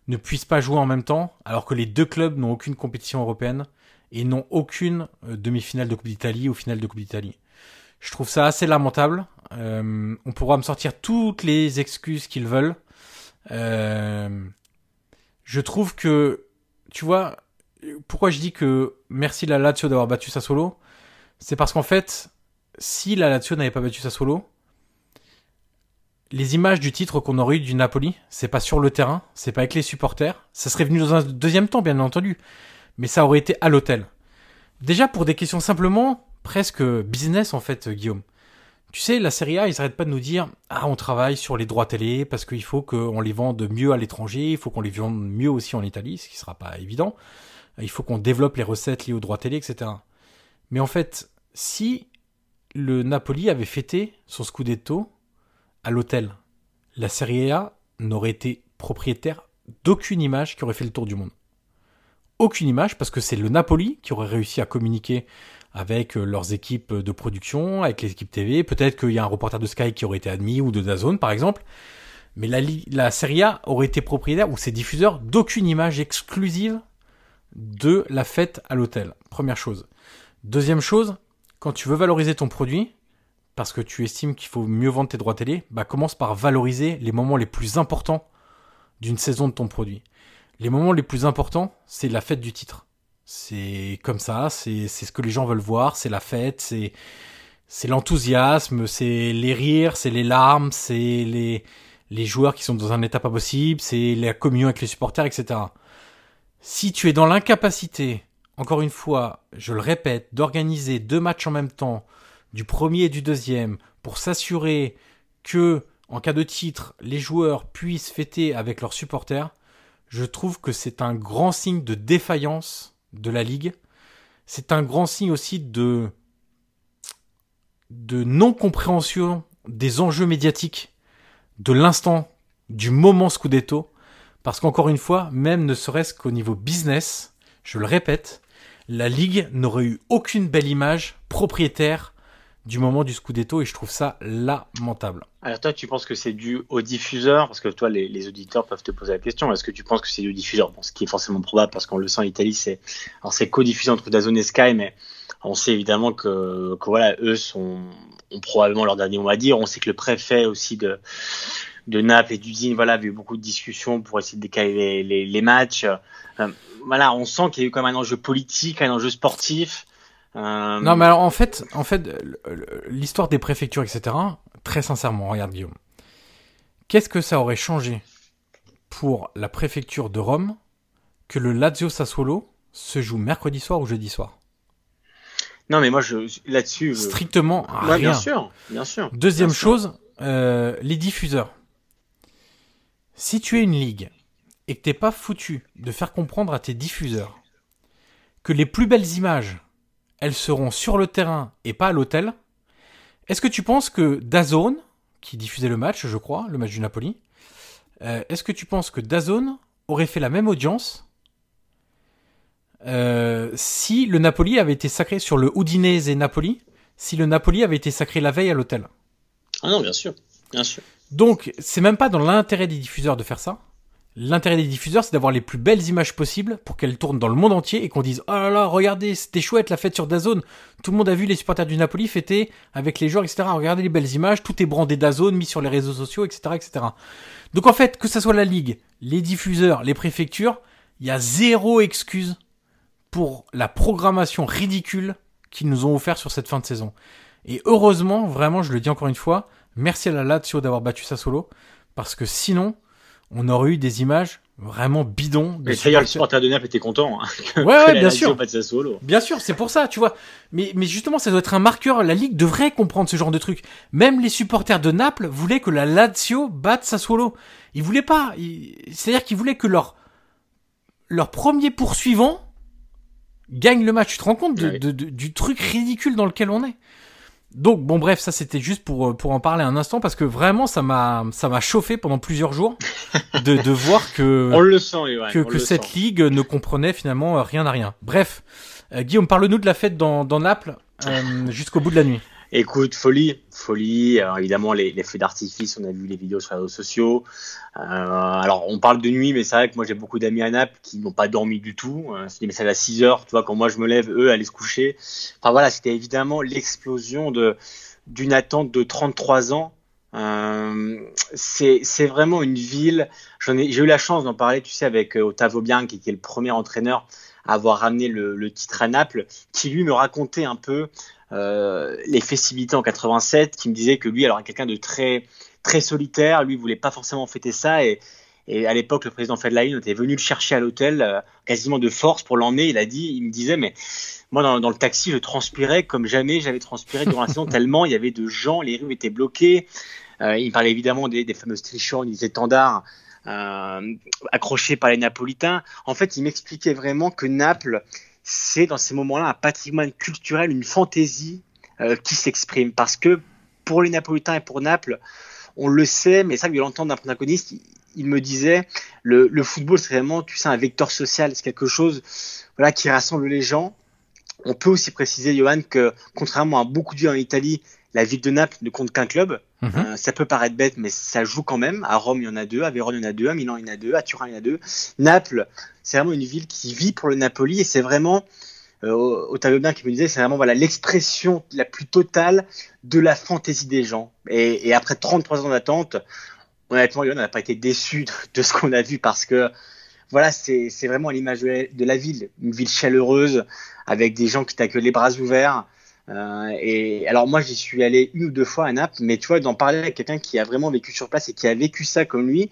ne puisse pas jouer en même temps alors que les deux clubs n'ont aucune compétition européenne et n'ont aucune euh, demi-finale de Coupe d'Italie ou finale de Coupe d'Italie. Je trouve ça assez lamentable. Euh, on pourra me sortir toutes les excuses qu'ils veulent. Euh, je trouve que, tu vois, pourquoi je dis que merci la Lazio d'avoir battu Sassuolo, c'est parce qu'en fait, si la Lazio n'avait pas battu Sassuolo, les images du titre qu'on aurait eu du Napoli, c'est pas sur le terrain, c'est pas avec les supporters, ça serait venu dans un deuxième temps, bien entendu, mais ça aurait été à l'hôtel. Déjà pour des questions simplement presque business en fait, Guillaume. Tu sais, la Serie A, ils arrêtent pas de nous dire ah on travaille sur les droits télé parce qu'il faut qu'on les vende mieux à l'étranger, il faut qu'on les vende mieux aussi en Italie, ce qui sera pas évident. Il faut qu'on développe les recettes liées aux droits télé, etc. Mais en fait, si le Napoli avait fêté son scudetto à l'hôtel, la Serie A n'aurait été propriétaire d'aucune image qui aurait fait le tour du monde. Aucune image parce que c'est le Napoli qui aurait réussi à communiquer avec euh, leurs équipes de production, avec les équipes TV. Peut-être qu'il y a un reporter de Sky qui aurait été admis ou de Dazone par exemple. Mais la, la Serie A aurait été propriétaire ou ses diffuseurs d'aucune image exclusive de la fête à l'hôtel. Première chose. Deuxième chose, quand tu veux valoriser ton produit, parce que tu estimes qu'il faut mieux vendre tes droits télé, bah commence par valoriser les moments les plus importants d'une saison de ton produit. Les moments les plus importants, c'est la fête du titre. C'est comme ça, c'est ce que les gens veulent voir, c'est la fête, c'est c'est l'enthousiasme, c'est les rires, c'est les larmes, c'est les les joueurs qui sont dans un état pas possible, c'est la communion avec les supporters, etc. Si tu es dans l'incapacité, encore une fois, je le répète, d'organiser deux matchs en même temps, du premier et du deuxième, pour s'assurer que, en cas de titre, les joueurs puissent fêter avec leurs supporters, je trouve que c'est un grand signe de défaillance de la Ligue. C'est un grand signe aussi de, non-compréhension des enjeux médiatiques de l'instant, du moment Scudetto. Parce qu'encore une fois, même ne serait-ce qu'au niveau business, je le répète, la Ligue n'aurait eu aucune belle image propriétaire du moment du Scudetto et je trouve ça lamentable. Alors toi, tu penses que c'est dû au diffuseur? Parce que toi, les, auditeurs peuvent te poser la question. Est-ce que tu penses que c'est du diffuseur? Bon, Ce qui est forcément probable parce qu'on le sent en Italie, c'est co-diffusé entre DAZN et Sky, mais on sait évidemment que, voilà, eux sont ont probablement leur dernier mot à dire. On sait que le préfet aussi de de Naples et d'Udine, voilà, avait eu beaucoup de discussions pour essayer de décaler les, les, les matchs. Euh, voilà, on sent qu'il y a eu comme un enjeu politique, un enjeu sportif. Euh... Non, mais alors en fait, en fait, l'histoire des préfectures, etc. Très sincèrement, regarde Guillaume. Qu'est-ce que ça aurait changé pour la préfecture de Rome que le Lazio Sassuolo se joue mercredi soir ou jeudi soir? Non, mais moi, je là-dessus. Je... Strictement ouais, rien. Bien sûr, bien sûr. Deuxième bien chose. Euh, les diffuseurs. Si tu es une ligue et que t'es pas foutu de faire comprendre à tes diffuseurs que les plus belles images elles seront sur le terrain et pas à l'hôtel. Est-ce que tu penses que Dazone, qui diffusait le match, je crois, le match du Napoli, euh, est-ce que tu penses que Dazone aurait fait la même audience euh, si le Napoli avait été sacré sur le Udinese et Napoli, si le Napoli avait été sacré la veille à l'hôtel? Ah non, bien sûr, bien sûr. Donc, c'est même pas dans l'intérêt des diffuseurs de faire ça. L'intérêt des diffuseurs, c'est d'avoir les plus belles images possibles pour qu'elles tournent dans le monde entier et qu'on dise oh là là, regardez, c'était chouette la fête sur Dazone. Tout le monde a vu les supporters du Napoli fêter avec les joueurs, etc. Regardez les belles images, tout est brandé Dazone, mis sur les réseaux sociaux, etc., etc. Donc en fait, que ça soit la ligue, les diffuseurs, les préfectures, il y a zéro excuse pour la programmation ridicule qu'ils nous ont offert sur cette fin de saison. Et heureusement, vraiment, je le dis encore une fois, merci à la Lazio d'avoir battu solo parce que sinon, on aurait eu des images vraiment bidons. Mais d'ailleurs, le supporter de Naples était content. Hein, ouais, ouais, bien sûr. Bien sûr, c'est pour ça, tu vois. Mais, mais justement, ça doit être un marqueur. La Ligue devrait comprendre ce genre de truc. Même les supporters de Naples voulaient que la Lazio batte Sassuolo. Ils voulaient pas. C'est-à-dire qu'ils voulaient que leur, leur premier poursuivant gagne le match. Tu te rends compte du truc ridicule dans lequel on est? Donc bon bref, ça c'était juste pour pour en parler un instant parce que vraiment ça m'a ça m'a chauffé pendant plusieurs jours de, de voir que on le sent, que, que cette ligue ne comprenait finalement rien à rien. Bref, euh, Guillaume, parle-nous de la fête dans dans Naples euh, jusqu'au bout de la nuit. Écoute, folie, folie. Évidemment, les, feux d'artifice, on a vu les vidéos sur les réseaux sociaux. Euh, alors, on parle de nuit, mais c'est vrai que moi, j'ai beaucoup d'amis à Naples qui n'ont pas dormi du tout. Euh, c'est des messages à 6 heures, tu vois, quand moi je me lève, eux allaient se coucher. Enfin voilà, c'était évidemment l'explosion de d'une attente de 33 ans. Euh, c'est vraiment une ville. J'ai eu la chance d'en parler, tu sais, avec Ottavio Bianchi, qui est le premier entraîneur à avoir ramené le, le titre à Naples, qui lui me racontait un peu euh, les festivités en 87, qui me disait que lui, alors quelqu'un de très très solitaire, lui voulait pas forcément fêter ça et, et à l'époque, le président Fedline était venu le chercher à l'hôtel euh, quasiment de force pour l'emmener. Il a dit, il me disait, mais moi dans, dans, le taxi, je transpirais comme jamais j'avais transpiré durant la saison tellement il y avait de gens, les rues étaient bloquées. Euh, il parlait évidemment des, des fameuses trichons, des étendards euh, accrochés par les Napolitains. En fait, il m'expliquait vraiment que Naples c'est dans ces moments-là un patrimoine culturel, une fantaisie euh, qui s'exprime. Parce que pour les Napolitains et pour Naples, on le sait, mais ça, je l'entendre d'un protagoniste, il, me disait, le, le football, c'est vraiment, tu sais, un vecteur social, c'est quelque chose voilà, qui rassemble les gens. On peut aussi préciser, Johan, que contrairement à beaucoup de en Italie, la ville de Naples ne compte qu'un club. Mhm. Euh, ça peut paraître bête, mais ça joue quand même. À Rome, il y en a deux. À Vérone, il y en a deux. À Milan, il y en a deux. À Turin, il y en a deux. Naples, c'est vraiment une ville qui vit pour le Napoli et c'est vraiment, euh, au bien qui me disait, c'est vraiment voilà l'expression la plus totale de la fantaisie des gens. Et, après 33 ans d'attente, honnêtement, on n'a pas été déçu de, ce qu'on a vu parce que voilà, c'est vraiment l'image de, de, la ville, une ville chaleureuse avec des gens qui t'accueillent les bras ouverts. Euh, et alors moi j'y suis allé une ou deux fois à Naples, mais tu vois d'en parler avec quelqu'un qui a vraiment vécu sur place et qui a vécu ça comme lui,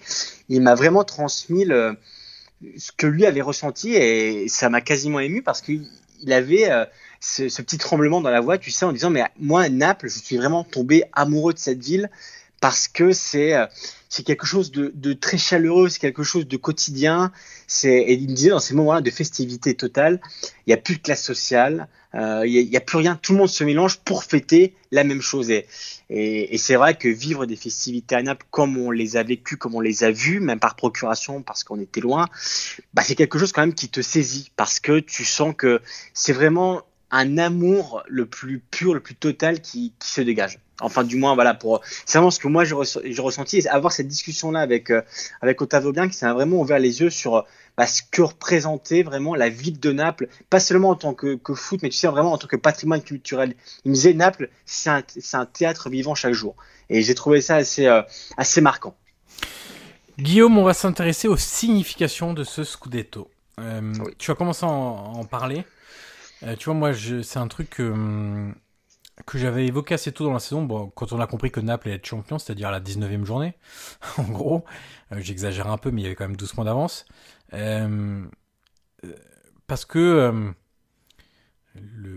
il m'a vraiment transmis ce que lui avait ressenti et ça m'a quasiment ému parce qu'il avait euh, ce, ce, petit tremblement dans la voix, tu sais, en disant mais moi Naples, je suis vraiment tombé amoureux de cette ville parce que c'est euh, c'est quelque chose de, de, très chaleureux, c'est quelque chose de quotidien. C'est et il me disait dans ces moments-là de festivité totale, il n'y a plus de classe sociale, euh, il n'y a, plus rien, tout le monde se mélange pour fêter la même chose. Et, et, et c'est vrai que vivre des festivités à Naples comme on les a vécues, comme on les a vues, même par procuration parce qu'on était loin, bah c'est quelque chose quand même qui te saisit parce que tu sens que c'est vraiment un amour le plus pur, le plus total qui, qui se dégage. Enfin, du moins, voilà, pour c'est vraiment ce que moi j'ai ressenti. Et avoir cette discussion-là avec euh, avec Otavio Bien, qui s'est vraiment ouvert les yeux sur bah, ce que représentait vraiment la ville de Naples, pas seulement en tant que, que foot, mais tu sais vraiment en tant que patrimoine culturel. Il me disait Naples, c'est un, un, théâtre vivant chaque jour. Et j'ai trouvé ça assez euh, assez marquant. Guillaume, on va s'intéresser aux significations de ce Scudetto. Euh, Tu as commencé à en, en parler. Euh, tu vois, moi, c'est un truc hum, que j'avais évoqué assez tôt dans la saison, bon, quand on a compris que Naples allait être champion, c'est-à-dire la 19e journée, en gros. Euh, j'exagère un peu, mais il y avait quand même 12 points d'avance. Euh, euh, parce que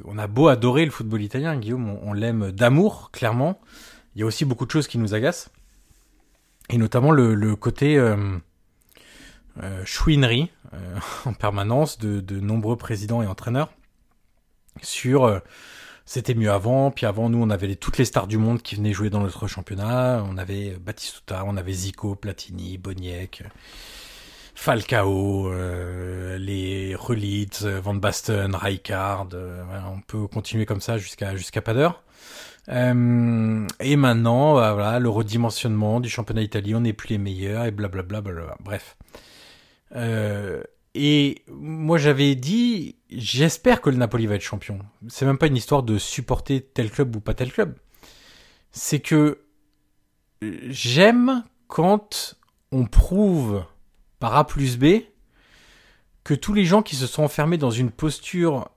on a beau adorer le football italien, Guillaume, on, l'aime d'amour, clairement. Il y a aussi beaucoup de choses qui nous agacent. Et notamment le, côté chouinerie en permanence de, nombreux présidents et entraîneurs sur c'était mieux avant, puis avant nous on avait toutes les stars du monde qui venaient jouer dans notre championnat, on avait Batistuta, on avait Zico, Platini, Boniek, Falcao, euh, les Relitz, Van Basten, Rijkaard, euh, on peut continuer comme ça jusqu'à jusqu'à pas d'heure. Euh, et maintenant, bah, voilà, le redimensionnement du championnat italien, on n'est plus les meilleurs et blablabla. Bla, bla, bla, bref. Et moi j'avais dit, j'espère que le Napoli va être champion. C'est même pas une histoire de supporter tel club ou pas tel club. C'est que j'aime quand on prouve par A plus B que tous les gens qui se sont enfermés dans une posture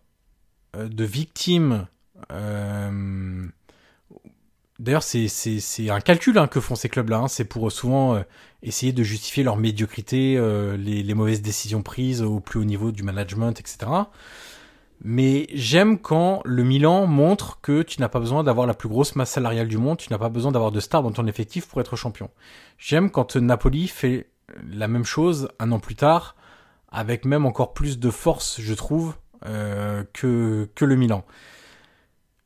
euh, de victime, euh, d'ailleurs c'est un calcul hein, que font ces clubs-là, hein. c'est pour souvent euh, essayer de justifier leur médiocrité, les, les, mauvaises décisions prises au plus haut niveau du management, etc. Mais j'aime quand le Milan montre que tu n'as pas besoin d'avoir la plus grosse masse salariale du monde, tu n'as pas besoin d'avoir de stars dans ton effectif pour être champion. J'aime quand Napoli fait la même chose un an plus tard, avec même encore plus de force, je trouve, euh, que, que le Milan.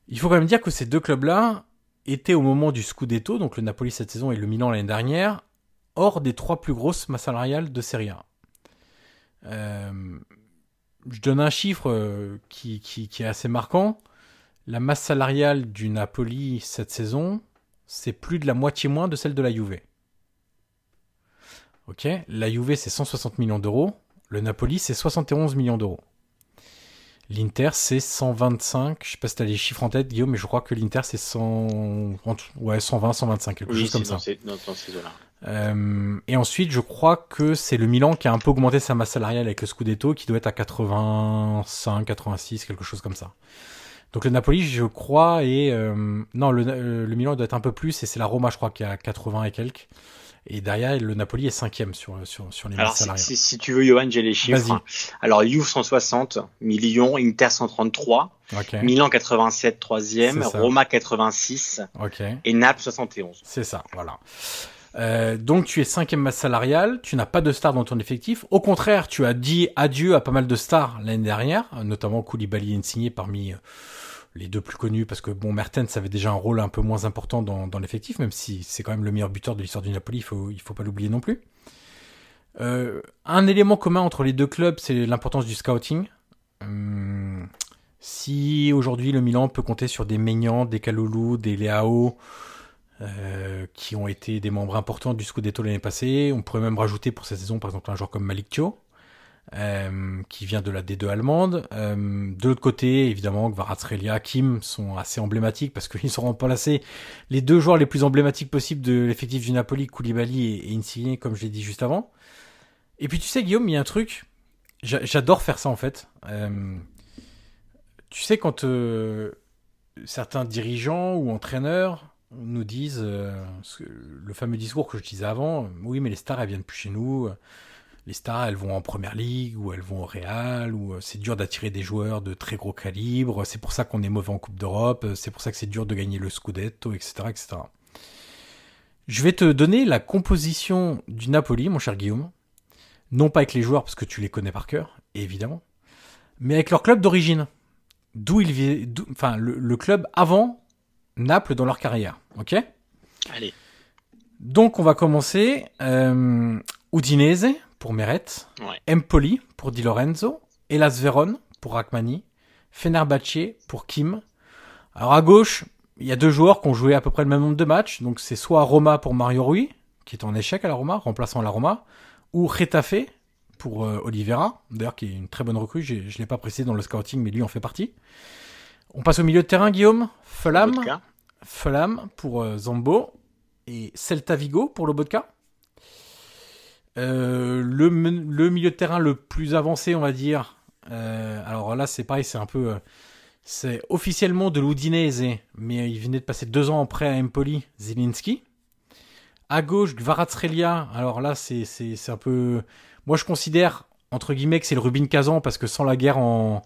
Il faut quand même dire que ces deux clubs-là étaient au moment du Scudetto, donc le Napoli cette saison et le Milan l'année dernière, hors des trois plus grosses masses salariales de Serie A. Euh, je donne un chiffre euh, qui, qui, est assez marquant. La masse salariale du Napoli cette saison, c'est plus de la moitié moins de celle de la Juve. Ok, la Juve c'est 160 millions d'euros, le Napoli c'est 71 millions d'euros. L'Inter c'est 125, je sais pas si tu as les chiffres en tête Guillaume, mais je crois que l'Inter c'est 100... ouais, 120, 125, quelque chose comme ça. Euh, et ensuite, je crois que c'est le Milan qui a un peu augmenté sa masse salariale avec le Scudetto, qui doit être à 85, 86, quelque chose comme ça. Donc le Napoli, je crois, et euh, non, le, euh, le, Milan doit être un peu plus, et c'est la Roma, je crois, qui a 80 et quelques. Et derrière, le Napoli est cinquième sur, sur, sur les Alors. Si, si, tu veux, Johan, j'ai les chiffres. Alors, Juve 160 millions, Inter 133, Milan 87 troisième, Roma 86 et Naples 71. C'est ça, voilà. Euh, donc tu es cinquième masse salariale, tu n'as pas de stars dans ton effectif. Au contraire, tu as dit adieu à pas mal de stars l'année dernière, notamment Koulibaly et Insigné parmi euh, les deux plus connus, parce que bon, Mertens avait déjà un rôle un peu moins important dans, l'effectif, même si c'est quand même le meilleur buteur de l'histoire du Napoli, il faut, faut pas l'oublier non plus. Euh, un élément commun entre les deux clubs, c'est l'importance du scouting. Hum, si aujourd'hui le Milan peut compter sur des Maignan, des Kaloulou, des Leao, euh, qui ont été des membres importants du Scudetto l'année passée. On pourrait même rajouter pour cette saison, par exemple, un joueur comme Malik Thio, euh, qui vient de la D2 allemande. Euh, de l'autre côté, évidemment, Kvaratskhelia, Kim sont assez emblématiques parce qu'ils seront placés les deux joueurs les plus emblématiques possibles de l'effectif du Napoli, Koulibaly et, Insigne, comme je l'ai dit juste avant. Et puis tu sais, Guillaume, il y a un truc, j'adore faire ça en fait. tu sais, quand certains dirigeants ou entraîneurs nous disent euh, le fameux discours que je disais avant, oui mais les stars elles viennent plus chez nous, les stars elles vont en première ligue ou elles vont au Real ou euh, c'est dur d'attirer des joueurs de très gros calibre, c'est pour ça qu'on est mauvais en Coupe d'Europe, c'est pour ça que c'est dur de gagner le Scudetto, etc., etc. Je vais te donner la composition du Napoli, mon cher Guillaume, non pas avec les joueurs parce que tu les connais par cœur, évidemment, mais avec leur club d'origine. D'où il vient, enfin le club avant Naples dans leur carrière. Ok? Allez. Donc on va commencer. Euh, Udinese pour Meret, Empoli pour Di Lorenzo, Elas Veron pour Rachmani, Fenerbahce pour Kim. Alors à gauche, il y a deux joueurs qui ont joué à peu près le même nombre de matchs. Donc c'est soit Roma pour Mario Rui, qui est en échec à la Roma, remplaçant la Roma, ou Retafe pour euh, Oliveira, d'ailleurs qui est une très bonne recrue. Je ne l'ai pas précisé dans le scouting, mais lui en fait partie. On passe au milieu de terrain, Guillaume. Fulham. Fulham pour euh, Zambo. Et Celta Vigo pour Lobotka. Euh, le, milieu de terrain le plus avancé, on va dire. Euh, alors là, c'est pareil, c'est un peu. c'est officiellement de l'Udinese, mais il venait de passer deux ans en prêt à Empoli, Zielinski. À gauche, Gvaratsrelia. Alors là, c'est un peu. Moi, je considère entre guillemets que c'est le Rubin Kazan parce que sans la guerre en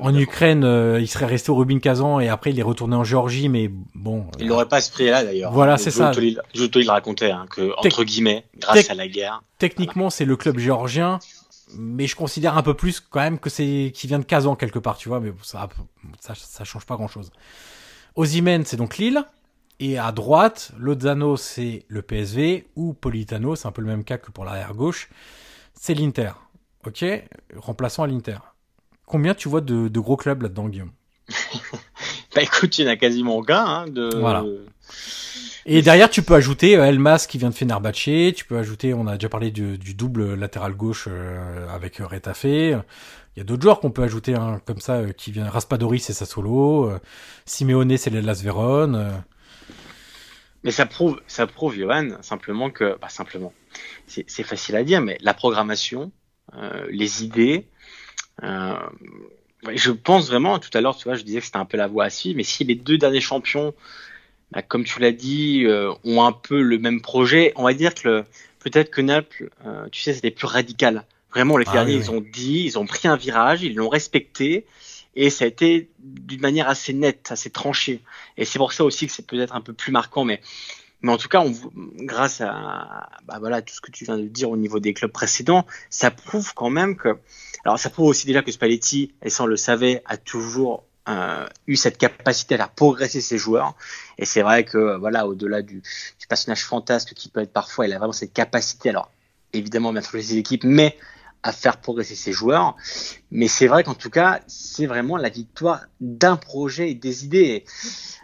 en Ukraine euh, il serait resté au Rubin Kazan et après il est retourné en Géorgie mais bon il n'aurait pas ce prix là d'ailleurs. Voilà c'est ça. Te le racontais hein, que entre guillemets grâce à la guerre techniquement c'est le club géorgien mais je considère un peu plus quand même que c'est qui vient de Kazan quelque part tu vois mais ça ça, ça change pas grand chose Ozymen c'est donc Lille et à droite Lozano c'est le PSV ou Politano c'est un peu le même cas que pour l'arrière gauche c'est l'Inter Ok, remplaçant à l'Inter. Combien tu vois de, gros clubs là-dedans, Guillaume? Bah écoute, il y en a quasiment aucun. Hein, de... Voilà. Et derrière, tu peux ajouter euh, Elmas qui vient de Fenerbahce. Tu peux ajouter, on a déjà parlé du, double latéral gauche euh, avec Retafe. Il y a d'autres joueurs qu'on peut ajouter hein, comme ça euh, qui viennent. Raspadori, c'est Sassolo. Simeone, c'est l'Elas Vérone. Mais ça prouve, ça prouve, Johan, simplement que, bah simplement, c'est facile à dire, mais la programmation, les idées. je pense vraiment, tout à l'heure, tu vois, je disais que c'était un peu la voie à suivre, mais si les deux derniers champions, bah, comme tu l'as dit, ont un peu le même projet, on va dire que peut-être que Naples, tu sais, c'était plus radical. Vraiment, les ah derniers, ils ont dit, ils ont pris un virage, ils l'ont respecté, et ça a été d'une manière assez nette, assez tranchée. Et c'est pour ça aussi que c'est peut-être un peu plus marquant, mais mais en tout cas, on, grâce à bah voilà tout ce que tu viens de dire au niveau des clubs précédents, ça prouve quand même que alors ça prouve aussi déjà que Spalletti, et ça on le savait, a toujours euh, eu cette capacité à faire progresser ses joueurs. Et c'est vrai que voilà, au-delà du, du, personnage fantasque qui peut être parfois, il a vraiment cette capacité. Alors évidemment, bien sûr, ses équipes, mais à faire progresser ses joueurs. Mais c'est vrai qu'en tout cas, c'est vraiment la victoire d'un projet et des idées.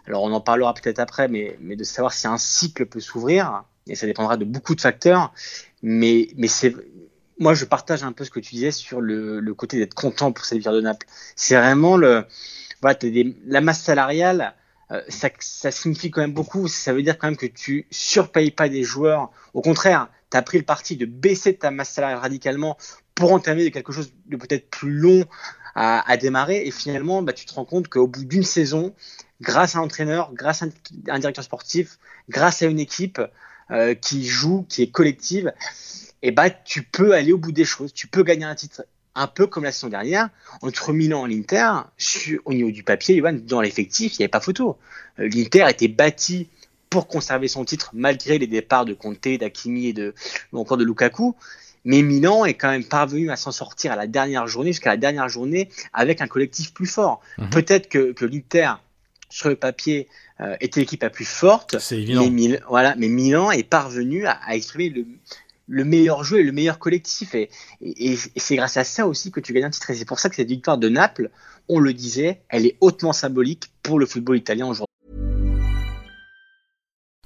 Alors on en parlera peut-être après, mais, de savoir si un cycle peut s'ouvrir, et ça dépendra de beaucoup de facteurs. Mais, c'est, moi je partage un peu ce que tu disais sur le, côté d'être content pour cette victoire de Naples. C'est vraiment le, la masse salariale. Euh, ça, ça signifie quand même beaucoup. Ça veut dire quand même que tu surpayes pas des joueurs. Au contraire, tu as pris le parti de baisser ta masse salariale radicalement pour entamer quelque chose de peut-être plus long à, démarrer. Et finalement, bah, tu te rends compte qu'au bout d'une saison, grâce à un entraîneur, grâce à un, directeur sportif, grâce à une équipe euh, qui joue, qui est collective, et eh bah, tu peux aller au bout des choses. Tu peux gagner un titre un peu comme la saison dernière, entre Milan et l'Inter, au niveau du papier, dans l'effectif, il n'y avait pas photo. Euh, L'Inter était bâti pour conserver son titre malgré les départs de Conte, d'Akimi et de, ou encore de Lukaku. Mais Milan est quand même parvenu à s'en sortir à la dernière journée, jusqu'à la dernière journée, avec un collectif plus fort. Mhm. Peut-être que, que l'Inter, sur le papier, euh, était l'équipe la plus forte. C'est évident. Mais, voilà, mais Milan est parvenu à, exprimer le, le, meilleur jeu et le meilleur collectif. Et, et, c'est grâce à ça aussi que tu gagnes un titre. Et c'est pour ça que cette victoire de Naples, on le disait, elle est hautement symbolique pour le football italien aujourd'hui.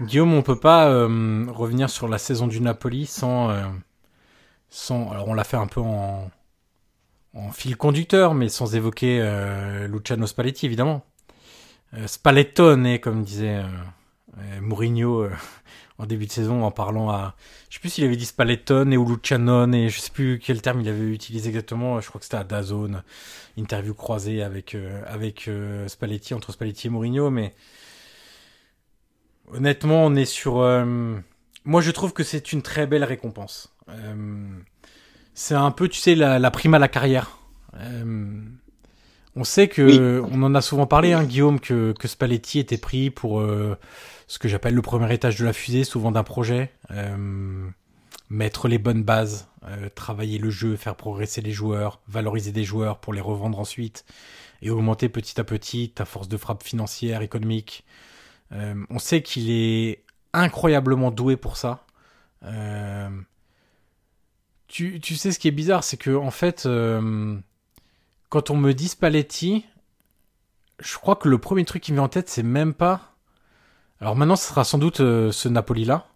Guillaume, on peut pas euh, revenir sur la saison du Napoli sans... Euh, sans alors on l'a fait un peu en, en fil conducteur, mais sans évoquer euh, Luciano Spalletti évidemment. Euh, Spallettone, comme disait euh, euh Mourinho en début de saison en parlant à, je sais plus s'il avait dit Spallettone ou Lucianone et je sais plus quel terme il avait utilisé exactement. Je crois que c'était à Dazone, interview croisée avec avec Spalletti entre Spalletti et Mourinho, mais honnêtement on est sur moi, je trouve que c'est une très belle récompense. Euh, c'est un peu, tu sais, la, prime à la carrière. Euh, on sait que, on en a souvent parlé, hein, Guillaume, que, que Spalletti était pris pour euh, ce que j'appelle le premier étage de la fusée, souvent d'un projet. mettre les bonnes bases, travailler le jeu, faire progresser les joueurs, valoriser des joueurs pour les revendre ensuite et augmenter petit à petit ta force de frappe financière, économique. On sait qu'il est incroyablement doué pour ça. Euh, tu, tu, sais ce qui est bizarre, c'est que en fait, euh, quand on me dit Spalletti, je crois que le premier truc qui me vient en tête, c'est même pas. Alors maintenant, ce sera sans doute euh, ce Napoli-là.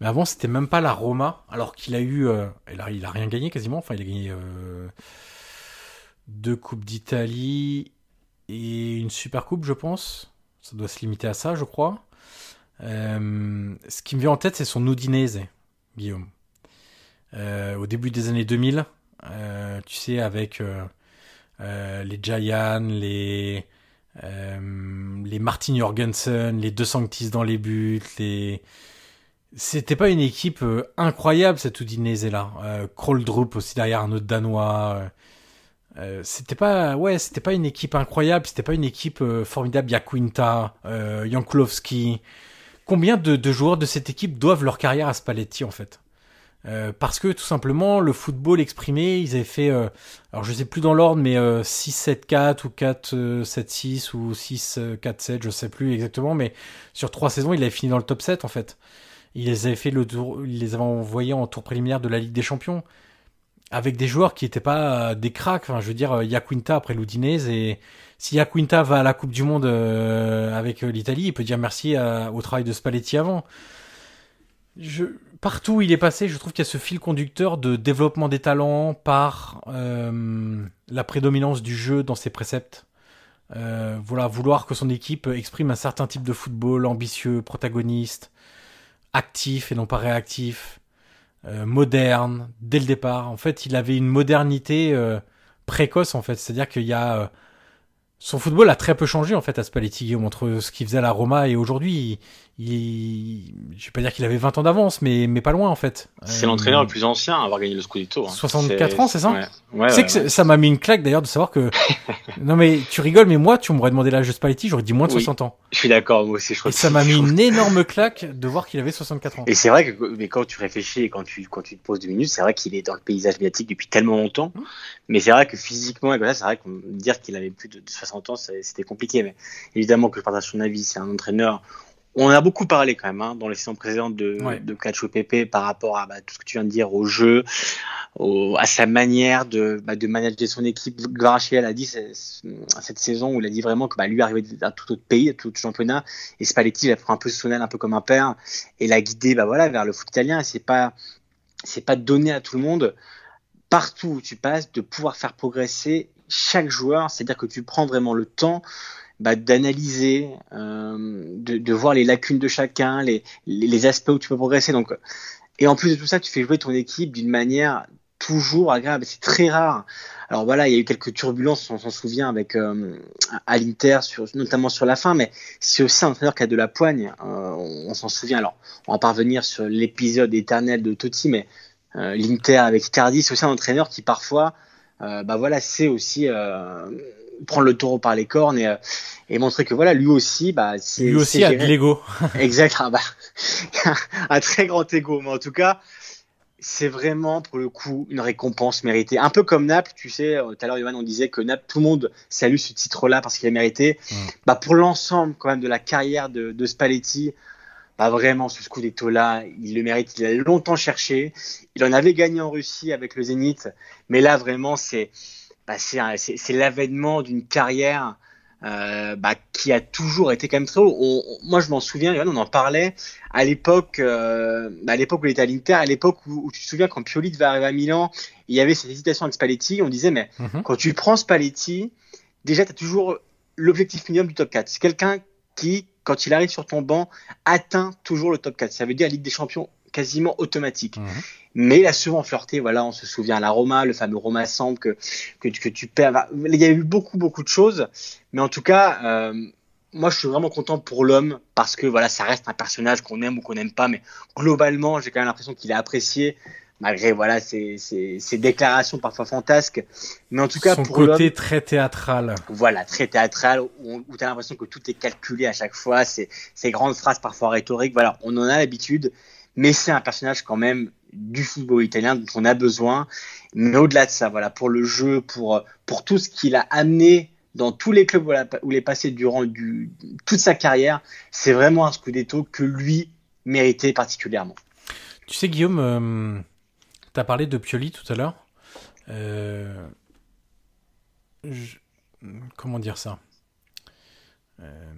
Mais avant, c'était même pas la Roma, alors qu'il a eu. il, a, il a rien gagné quasiment. Enfin, il a gagné deux Coupes d'Italie et une Super Coupe, je pense. Ça doit se limiter à ça, je crois. Euh, ce qui me vient en tête, c'est son Udinese, Guillaume. Euh, au début des années 2000, euh, tu sais, avec les Giants, les, les Martin Jorgensen, les deux Sanctis dans les buts, les... C'était pas une équipe incroyable cette Udinese là. Euh, Kroldrup aussi derrière un autre danois. Euh, c'était pas ouais c'était pas une équipe incroyable c'était pas une équipe formidable. Yaquinta euh, Jankulowski combien de, joueurs de cette équipe doivent leur carrière à Spalletti en fait? Euh, parce que tout simplement le football exprimé, ils avaient fait, euh, alors je sais plus dans l'ordre, mais 6-7-4 ou 4-7-6 ou 6-4-7, je sais plus exactement, mais sur trois saisons, il avait fini dans le top 7 en fait. il les avait fait le tour, il les avait envoyés en tour préliminaire de la Ligue des Champions avec des joueurs qui n'étaient pas euh, des cracks. Enfin, je veux dire, Yaquinta après l'Udinese et si Yaquinta va à la Coupe du Monde euh, avec l'Italie, il peut dire merci au travail de Spalletti avant. Partout où il est passé, je trouve qu'il y a ce fil conducteur de développement des talents par euh, la prédominance du jeu dans ses préceptes. Euh, voilà, vouloir que son équipe exprime un certain type de football ambitieux, protagoniste, actif et non pas réactif, euh, moderne dès le départ. En fait, il avait une modernité euh, précoce en fait, c'est-à-dire qu'il y a euh, son football a très peu changé en fait à Spalletti entre ce qu'il faisait à la Roma et aujourd'hui. Il, je vais pas dire qu'il avait 20 ans d'avance, mais mais pas loin en fait. C'est l'entraîneur le plus ancien à avoir gagné le Scudetto. Hein. 64 ans, c'est ça ouais. ouais, que ça m'a mis une claque d'ailleurs de savoir que. non mais tu rigoles, mais moi tu m'aurais demandé l'âge de Spalletti, j'aurais dit moins de 60 ans. Je suis d'accord, moi aussi. Je crois et ça m'a mis une énorme claque de voir qu'il avait 64 ans. Et c'est vrai que mais quand tu réfléchis et quand tu quand tu te poses deux minutes, c'est vrai qu'il est dans le paysage médiatique depuis tellement longtemps. Mmh. Mais c'est vrai que physiquement, et c'est vrai qu'on dire qu'il avait plus de 60 ans, c'était compliqué. Mais évidemment que je partage son avis, c'est un entraîneur. On a beaucoup parlé quand même hein, dans les saisons précédentes de, ouais. de Cacho Pepe par rapport à bah, tout ce que tu viens de dire au jeu, au, à sa manière de, bah, de manager son équipe. Gvarachel a dit cette saison où il a dit vraiment que bah, lui arrivait d'un tout autre pays, d'un tout autre championnat, et Spalletti l'a pris un peu son aile, un peu comme un père, et l'a guidé bah, voilà, vers le foot italien. Et c'est pas c'est pas donné à tout le monde partout où tu passes, de pouvoir faire progresser chaque joueur, c'est-à-dire que tu prends vraiment le temps bah, d'analyser, euh, de, de, voir les lacunes de chacun, les, les, aspects où tu peux progresser. Donc, et en plus de tout ça, tu fais jouer ton équipe d'une manière toujours agréable. C'est très rare. Alors voilà, il y a eu quelques turbulences, on s'en souvient, avec euh, à l'Inter, notamment sur la fin, mais c'est aussi un entraîneur qui a de la poigne. Euh, on, s'en souvient. Alors, on va parvenir sur l'épisode éternel de Totti, mais euh, l'Inter avec Icardi, c'est aussi un entraîneur qui parfois, euh, bah voilà, sait aussi euh, prendre le taureau par les cornes et, et montrer que voilà, lui aussi, bah, c'est lui aussi a de l'ego. exact, ah, bah, un très grand ego, mais en tout cas, c'est vraiment pour le coup une récompense méritée. Un peu comme Naples, tu sais, tout à l'heure Yohan on disait que Naples, tout le monde salue ce titre-là parce qu'il a mérité. Bah pour l'ensemble quand même de la carrière de, de Spalletti, pas vraiment ce Scudetto-là, il le mérite, il a longtemps cherché. Il en avait gagné en Russie avec le Zénith, mais là vraiment c'est bah, c'est l'avènement d'une carrière euh, bah, qui a toujours été quand même très haut. On, moi je m'en souviens, on en parlait à l'époque, euh, bah, à l'époque où il était à l'Inter, à l'époque où, où, tu te souviens quand Pioli devait arriver à Milan, il y avait cette hésitation avec Spalletti, on disait mais mm -hmm. quand tu prends Spalletti, déjà tu as toujours l'objectif minimum du top 4. C'est quelqu'un qui quand il arrive sur ton banc, atteint toujours le top 4. Ça veut dire Ligue des Champions quasiment automatique. Mmh. Mais il a souvent flirté, voilà, on se souvient à la Roma, le fameux Roma Samp que, que, que, tu perds. Il y a eu beaucoup, beaucoup de choses. Mais en tout cas, euh, moi, je suis vraiment content pour l'homme parce que voilà, ça reste un personnage qu'on aime ou qu'on n'aime pas. Mais globalement, j'ai quand même l'impression qu'il est apprécié malgré voilà ces, déclarations parfois fantasques. Mais en tout cas, son pour côté très théâtral. Voilà, très théâtral, où, où tu as l'impression que tout est calculé à chaque fois, ces, ces grandes phrases parfois rhétoriques. Voilà, on en a l'habitude, mais c'est un personnage quand même du football italien dont on a besoin. Mais au-delà de ça, voilà, pour le jeu, pour pour tout ce qu'il a amené dans tous les clubs où il est passé durant du, toute sa carrière, c'est vraiment un scudetto que lui méritait particulièrement. Tu sais, Guillaume, euh, tu as parlé de Pioli tout à l'heure. Euh. Comment dire ça? Euh...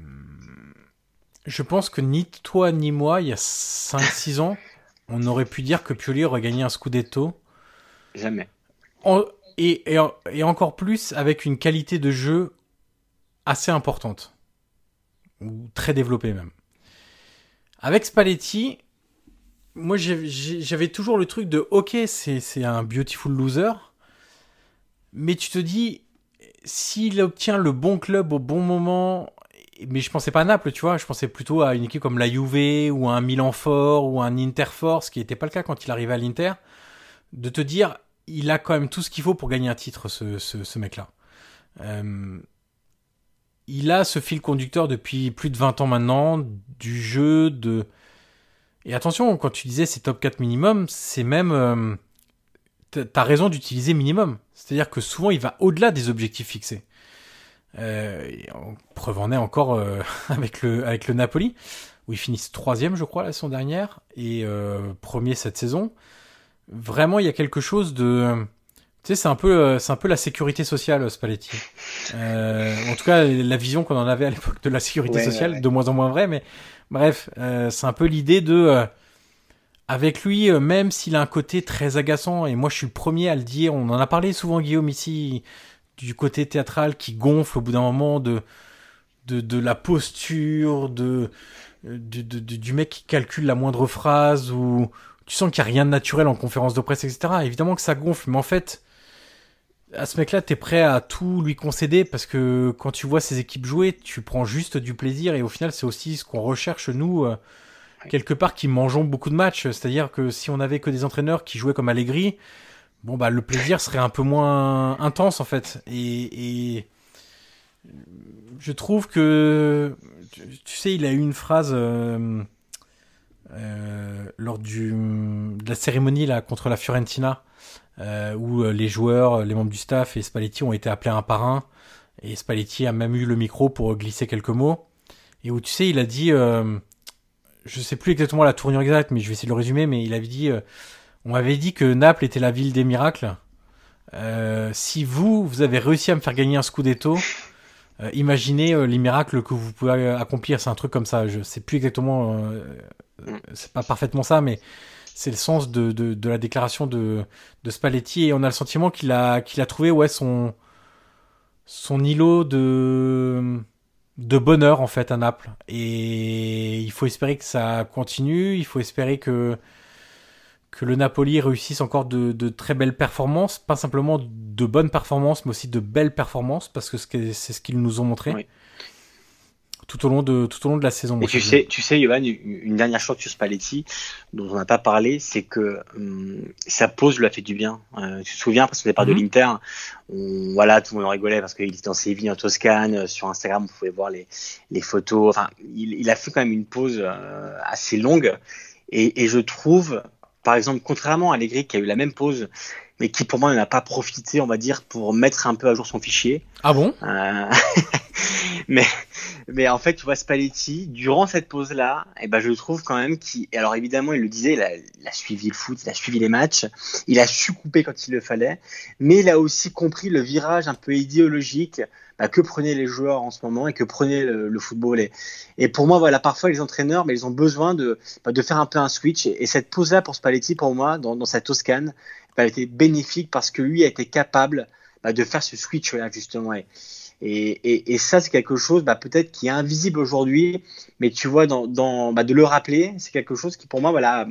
Je pense que ni toi ni moi, il y a 5-6 ans, on aurait pu dire que Pioli aurait gagné un Scudetto. Jamais. En... Et, et, et, encore plus avec une qualité de jeu assez importante. Ou très développée même. Avec Spalletti, moi j'avais toujours le truc de ok c'est un beautiful loser mais tu te dis s'il obtient le bon club au bon moment mais je pensais pas à Naples tu vois je pensais plutôt à une équipe comme la Juve ou un Milan fort ou un Inter fort ce qui n'était pas le cas quand il arrivait à l'Inter de te dire il a quand même tout ce qu'il faut pour gagner un titre ce, ce, ce mec là euh, il a ce fil conducteur depuis plus de 20 ans maintenant du jeu de et attention, quand tu disais c'est top 4 minimum, c'est même... Euh, T'as raison d'utiliser minimum. C'est-à-dire que souvent, il va au-delà des objectifs fixés. Preuve en est encore avec le avec le Napoli où ils finissent troisième, je crois, la saison dernière, et premier cette saison. Vraiment, il y a quelque chose de tu sais, c'est un peu, euh, c'est un peu la sécurité sociale, Spalletti. Euh, en tout cas, la vision qu'on en avait à l'époque de la sécurité sociale, de moins en moins vrai, mais bref, euh, c'est un peu l'idée de, euh, avec lui, euh, même s'il a un côté très agaçant, et moi je suis le premier à le dire, on en a parlé souvent, Guillaume, ici, du côté théâtral qui gonfle au bout d'un moment de, de, de la posture, de, du, du, du mec qui calcule la moindre phrase, ou tu sens qu'il n'y a rien de naturel en conférence de presse, etc. Évidemment que ça gonfle, mais en fait, à ce mec-là, t'es prêt à tout lui concéder parce que quand tu vois ses équipes jouer, tu prends juste du plaisir et au final, c'est aussi ce qu'on recherche nous, euh, quelque part, qui mangeons beaucoup de matchs. C'est-à-dire que si on avait que des entraîneurs qui jouaient comme Allegri, bon bah le plaisir serait un peu moins intense en fait. Et, et je trouve que, tu, sais, il a eu une phrase. Euh, euh, lors du, de la cérémonie là contre la Fiorentina euh, où euh, les joueurs, les membres du staff et Spalletti ont été appelés un par un. Et Spalletti a même eu le micro pour glisser quelques mots. Et où tu sais, il a dit, euh, je sais plus exactement la tournure exacte, mais je vais essayer de le résumer. Mais il avait dit, on m'avait dit que Naples était la ville des miracles. Euh, si vous, vous avez réussi à me faire gagner un scudetto, euh, imaginez les miracles que vous pouvez accomplir. C'est un truc comme ça. Je sais plus exactement, c'est pas parfaitement ça, mais c'est le sens de, de, de, la déclaration de, de Spalletti et on a le sentiment qu'il a, qu'il a trouvé ouais, son, son îlot de, de bonheur en fait à Naples. Et il faut espérer que ça continue, il faut espérer que, que le Napoli réussisse encore de, de très belles performances, pas simplement de bonnes performances, mais aussi de belles performances, parce que c'est ce qu'ils nous ont montré. Oui tout au long de tout au long de la saison. Et tu sais, tu sais, Johan, une dernière chose sur Spalletti dont on n'a pas parlé, c'est que hum, sa pause lui a fait du bien. Euh, tu te souviens parce que départ mm -hmm. de l'Inter, on, voilà, tout le monde rigolait parce qu'il était dans Séville en Toscane. Euh, sur Instagram, vous pouvez voir les, les photos. Enfin, il, il, a fait quand même une pause euh, assez longue. Et, et, je trouve, par exemple, contrairement à Allegri qui a eu la même pause mais qui pour moi n'en a pas profité, on va dire, pour mettre un peu à jour son fichier. Ah bon? Euh... Mais mais en fait, tu vois, Spalletti, durant cette pause-là, eh ben je trouve quand même qu'il, alors évidemment, il le disait, il a, il a, suivi le foot, il a suivi les matchs, il a su couper quand il le fallait, mais il a aussi compris le virage un peu idéologique bah, que prenaient les joueurs en ce moment et que prenait le, le football. Et, et, pour moi, voilà, parfois les entraîneurs, mais ils ont besoin de, bah, de faire un peu un switch. Et, et cette pause-là pour Spalletti, pour moi, dans, dans sa Toscane, bah, a été bénéfique parce que lui a été capable bah, de faire ce switch-là, justement. Et, et, et, ça, c'est quelque chose bah, peut-être qui est invisible aujourd'hui, mais tu vois, dans, dans, bah, de le rappeler, c'est quelque chose qui, pour moi, voilà,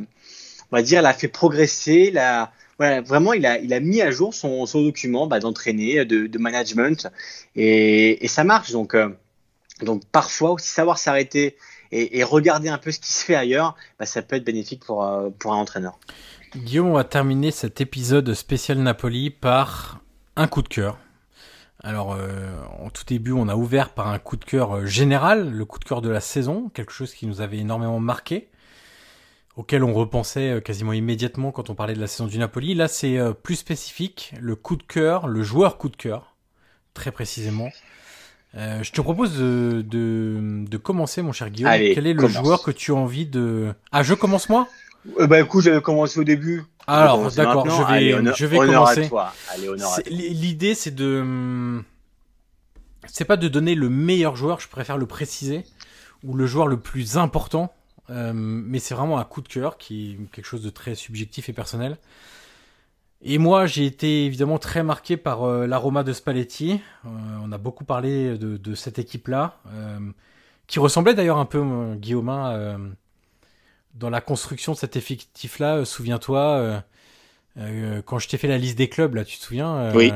on va dire, l'a fait progresser, l'a, voilà, vraiment, il a, il a mis à jour son, son document bah, d'entraîner, de, management, et, et, ça marche. Donc, euh, donc parfois aussi savoir s'arrêter et, et, regarder un peu ce qui se fait ailleurs, bah, ça peut être bénéfique pour, euh, pour un entraîneur. Guillaume, on va terminer cet épisode spécial Napoli par un coup de cœur. Alors, euh, en tout début, on a ouvert par un coup de cœur général, le coup de cœur de la saison, quelque chose qui nous avait énormément marqué, auquel on repensait quasiment immédiatement quand on parlait de la saison du Napoli. Là, c'est plus spécifique, le coup de cœur, le joueur coup de cœur, très précisément. Euh, je te propose de, de, de, commencer, mon cher Guillaume. Allez, Quel est le joueur que tu as envie de... Ah, je commence moi? Euh, Bah écoute, j'avais commencé au début. Alors, d'accord, je vais, Allez, honneur, je vais honneur commencer. L'idée, c'est de... C'est pas de donner le meilleur joueur, je préfère le préciser, ou le joueur le plus important, euh, mais c'est vraiment un coup de cœur qui est quelque chose de très subjectif et personnel. Et moi, j'ai été évidemment très marqué par euh, l'aroma de Spalletti. Euh, on a beaucoup parlé de, de cette équipe-là, euh, qui ressemblait d'ailleurs un peu, euh, Guillaume, dans la construction de cet effectif-là. Souviens-toi, quand je t'ai fait la liste des clubs, là, tu te souviens Oui.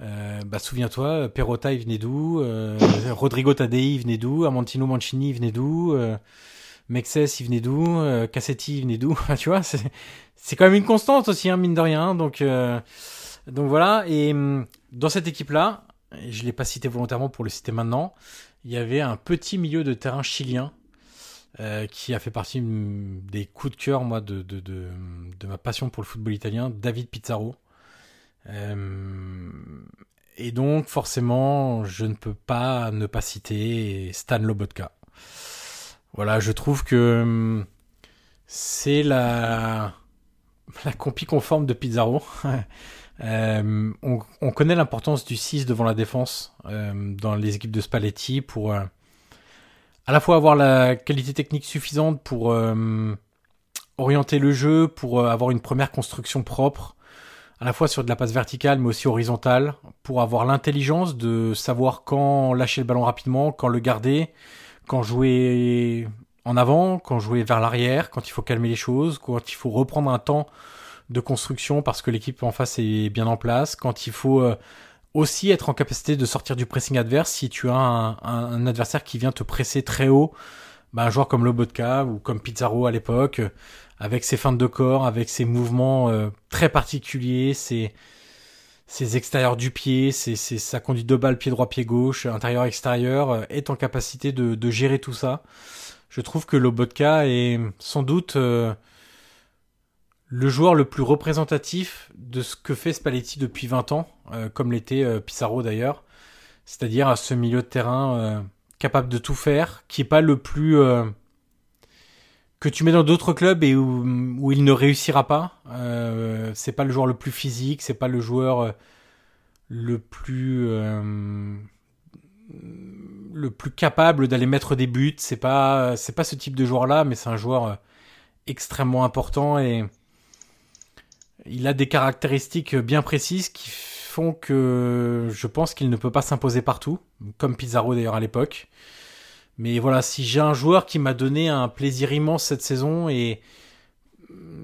bah, souviens-toi, Perotta, il venait d'où Rodrigo Tadei, il venait d'où Amantino Mancini, il venait d'où Mexes, il venait d'où Cassetti, il venait d'où Tu vois, c'est c'est quand même une constante aussi, hein, mine de rien. Donc, euh, donc voilà. Et dans cette équipe-là, je l'ai pas cité volontairement pour le citer maintenant, il y avait un petit milieu de terrain chilien euh, qui a fait partie des coups de cœur, moi, de, de, de, de, ma passion pour le football italien, David Pizarro. Euh, et donc, forcément, je ne peux pas ne pas citer Stan Lobotka. Voilà, je trouve que hum, c'est la, la compie conforme de Pizarro. Euh, on, connaît l'importance du 6 devant la défense euh, dans les équipes de Spalletti pour à la fois avoir la qualité technique suffisante pour orienter le jeu, pour avoir une première construction propre, à la fois sur de la passe verticale mais aussi horizontale, pour avoir l'intelligence de savoir quand lâcher le ballon rapidement, quand le garder, quand jouer en avant, quand jouer vers l'arrière, quand il faut calmer les choses, quand il faut reprendre un temps de construction parce que l'équipe en face est bien en place, quand il faut euh, aussi être en capacité de sortir du pressing adverse si tu as un, adversaire qui vient te presser très haut, bah, un joueur comme Lobotka ou comme Pizarro à l'époque, avec ses feintes de corps, avec ses mouvements euh, très particuliers, ses, ses extérieurs du pied, ses, sa conduite de balle pied droit, pied gauche, intérieur, extérieur, euh, est en capacité de, de, gérer tout ça. Je trouve que Lobotka est sans doute euh, le joueur le plus représentatif de ce que fait Spalletti depuis 20 ans, comme l'était Pissarro d'ailleurs. C'est-à-dire ce milieu de terrain capable de tout faire, qui est pas le plus que tu mets dans d'autres clubs et où, il ne réussira pas. Euh, c'est pas le joueur le plus physique, c'est pas le joueur euh, le plus euh, le plus capable d'aller mettre des buts. C'est pas pas ce type de joueur là, mais c'est un joueur euh, extrêmement important et il a des caractéristiques bien précises qui font que je pense qu'il ne peut pas s'imposer partout, comme Pizarro d'ailleurs à l'époque. Mais voilà, si j'ai un joueur qui m'a donné un plaisir immense cette saison et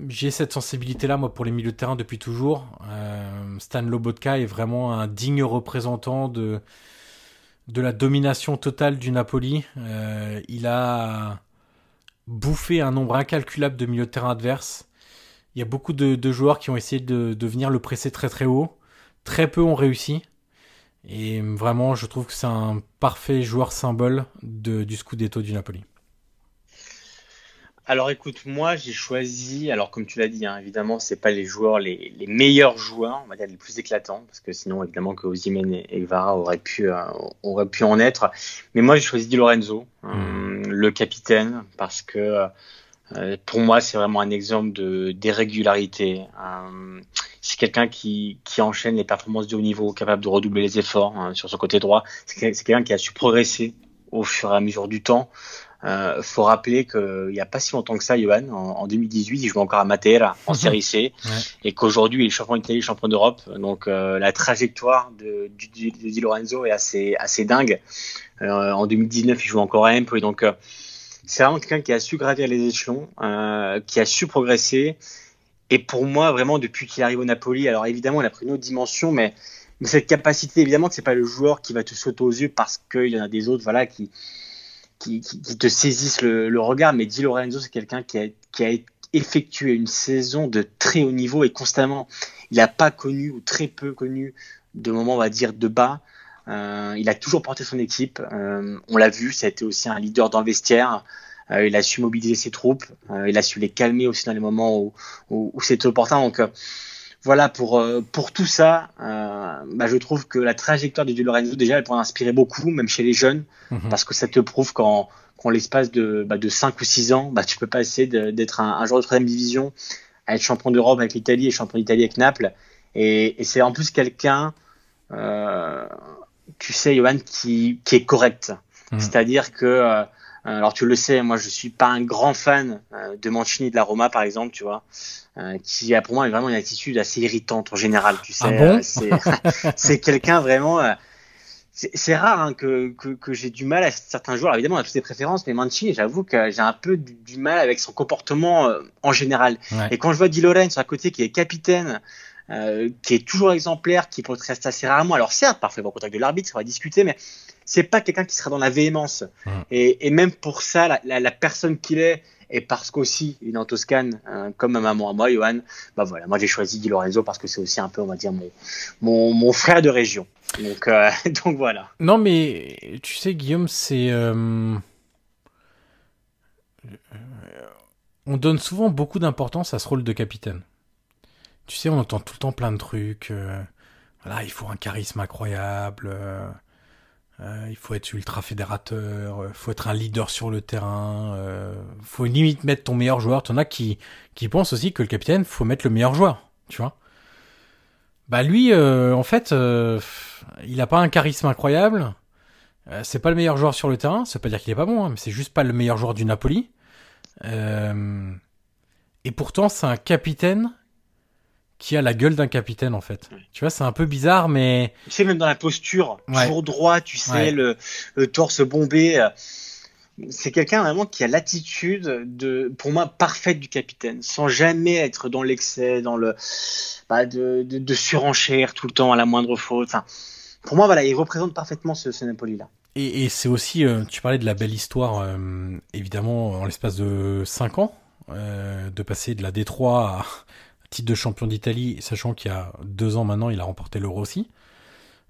j'ai cette sensibilité-là, moi, pour les milieux de terrain depuis toujours. Euh, Stan Lobotka est vraiment un digne représentant de, la domination totale du Napoli. Euh, il a bouffé un nombre incalculable de milieux de terrain adverses. Il y a beaucoup de, de joueurs qui ont essayé de, de venir le presser très très haut. Très peu ont réussi. Et vraiment, je trouve que c'est un parfait joueur symbole de, du Scudetto du Napoli. Alors écoute, moi j'ai choisi, alors comme tu l'as dit, hein, évidemment, c'est pas les joueurs, les, les, meilleurs joueurs, on va dire les plus éclatants, parce que sinon évidemment que Osimhen et, Vara auraient pu, euh, auraient pu en être. Mais moi j'ai choisi Di Lorenzo, euh, hmm. le capitaine, parce que euh, pour moi c'est vraiment un exemple de d'irrégularité c'est quelqu'un qui, qui enchaîne les performances de haut niveau, capable de redoubler les efforts hein, sur son côté droit. C'est quelqu'un qui a su progresser au fur et à mesure du temps. Euh, faut rappeler qu'il n'y a pas si longtemps que ça, Johan, en, 2018, il jouait encore à Matera en Série C, et qu'aujourd'hui il est champion d'Italie, champion d'Europe. Donc euh, la trajectoire de, de, de, Di Lorenzo est assez, assez dingue. Euh, en 2019, il joue encore à Empoli, donc euh, c'est vraiment quelqu'un qui a su gravir les échelons, euh, qui a su progresser et pour moi, vraiment, depuis qu'il arrive au Napoli, alors évidemment, il a pris une autre dimension, mais, cette capacité, évidemment, que c'est pas le joueur qui va te sauter aux yeux parce qu'il y en a des autres, voilà, qui, qui, te saisissent le, regard. Mais Di Lorenzo, c'est quelqu'un qui a, qui a effectué une saison de très haut niveau et constamment, il n'a pas connu ou très peu connu de moments, on va dire, de bas. Euh, il a toujours porté son équipe. Euh, on l'a vu, ça a été aussi un leader dans le vestiaire. Euh, il a su mobiliser ses troupes, il a su les calmer aussi dans les moments où, où, c'était opportun. Donc voilà, pour, pour tout ça, bah, je trouve que la trajectoire de Di Lorenzo, déjà, elle pourrait inspirer beaucoup, même chez les jeunes, mhm. parce que ça te prouve qu'en l'espace de, bah, de 5 ou 6 ans, bah, tu peux passer d'être un, un, joueur de troisième division à être champion d'Europe avec l'Italie et champion d'Italie avec Naples. Et, et c'est en plus quelqu'un, euh, tu sais, Johan, qui, qui est correct. Mhm. C'est-à-dire que euh, alors tu le sais, moi je suis pas un grand fan euh, de Mancini de la Roma par exemple, tu vois, euh, qui a pour moi vraiment une attitude assez irritante en général, tu sais. Ah c'est quelqu'un vraiment. c'est rare hein, que, que, que j'ai du mal à certains joueurs. Évidemment, on a toutes des préférences, mais Mancini, j'avoue que j'ai un peu du, mal avec son comportement en général. Et quand je vois Di Lorenzo à côté, qui est capitaine, euh, qui est toujours exemplaire, qui peut rester assez rarement. Alors certes, parfois il va au contact de l'arbitre, ça va discuter, mais c'est pas quelqu'un qui sera dans la véhémence. Et, et, même pour ça, la, la, la personne qu'il est, et parce qu'aussi il est en Toscane, hein, comme ma maman à moi, Johan, bah voilà, moi j'ai choisi Di Lorenzo parce que c'est aussi un peu, on va dire, mon, mon, mon frère de région. Donc, euh, donc voilà. Non, mais tu sais, Guillaume, c'est. Euh... On donne souvent beaucoup d'importance à ce rôle de capitaine. Tu sais, on entend tout le temps plein de trucs. Euh, voilà, il faut un charisme incroyable. euh, euh, il faut être ultra fédérateur, euh, faut être un leader sur le terrain, euh, faut limite mettre ton meilleur joueur. T'en as qui qui pensent aussi que le capitaine, faut mettre le meilleur joueur, tu vois. Bah lui, euh, en fait, euh, il a pas un charisme incroyable. C'est pas le meilleur joueur sur le terrain. Ça veut pas dire qu'il est pas bon, hein, mais c'est juste pas le meilleur joueur du Napoli. Et pourtant, c'est un capitaine qui a la gueule d'un capitaine en fait. Ouais. Tu vois, c'est un peu bizarre, mais Tu sais, même dans la posture, Ouais. toujours droit, tu sais, Ouais. le, le torse bombé. euh, C'est quelqu'un vraiment qui a l'attitude de, pour moi, parfaite du capitaine, sans jamais être dans l'excès, dans le, bah, de, de, de surenchère tout le temps à la moindre faute. Enfin, pour moi, voilà, il représente parfaitement ce, ce Napoli-là. Et, et c'est aussi, euh, tu parlais de la belle histoire, euh, évidemment, en l'espace de 5 ans, de passer de la D3 à titre de champion d'Italie, sachant qu'il y a deux ans maintenant, il a remporté l'Euro aussi.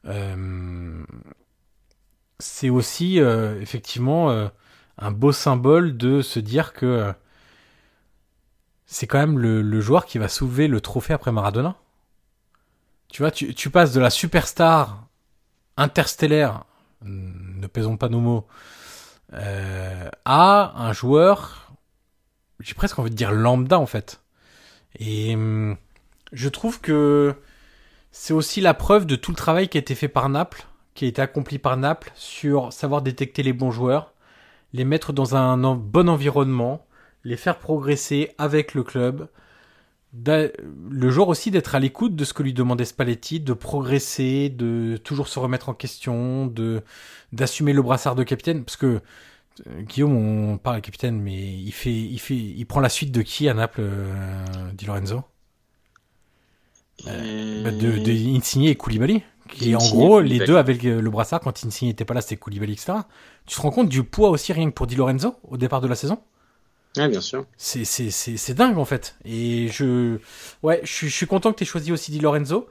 Euh, c'est aussi, euh, effectivement, euh, un beau symbole de se dire que c'est quand même le, joueur qui va soulever le trophée après Maradona. Tu vois, tu, tu passes de la superstar interstellaire ne pèsons pas nos mots, à un joueur, j'ai presque envie de dire lambda en fait. Et hum, je trouve que c'est aussi la preuve de tout le travail qui a été fait par Naples, qui a été accompli par Naples sur savoir détecter les bons joueurs, les mettre dans un bon environnement, les faire progresser avec le club. Le joueur aussi d'être à l'écoute de ce que lui demandait Spalletti, de progresser, de toujours se remettre en question, de d'assumer le brassard de capitaine, parce que Guillaume, on parle de capitaine, mais il fait, il fait, il prend la suite de qui à Naples, euh, Di Lorenzo? Euh, Bah, de, de Insigne et Koulibaly. Qui en gros, les deux avec le brassard, quand Insigne n'était pas là, c'était Koulibaly, etc. Tu te rends compte du poids aussi rien que pour Di Lorenzo au départ de la saison? Ouais, bien sûr. C'est, c'est, c'est, c'est dingue en fait. Et je, ouais, je suis, je suis content que tu aies choisi aussi Di Lorenzo.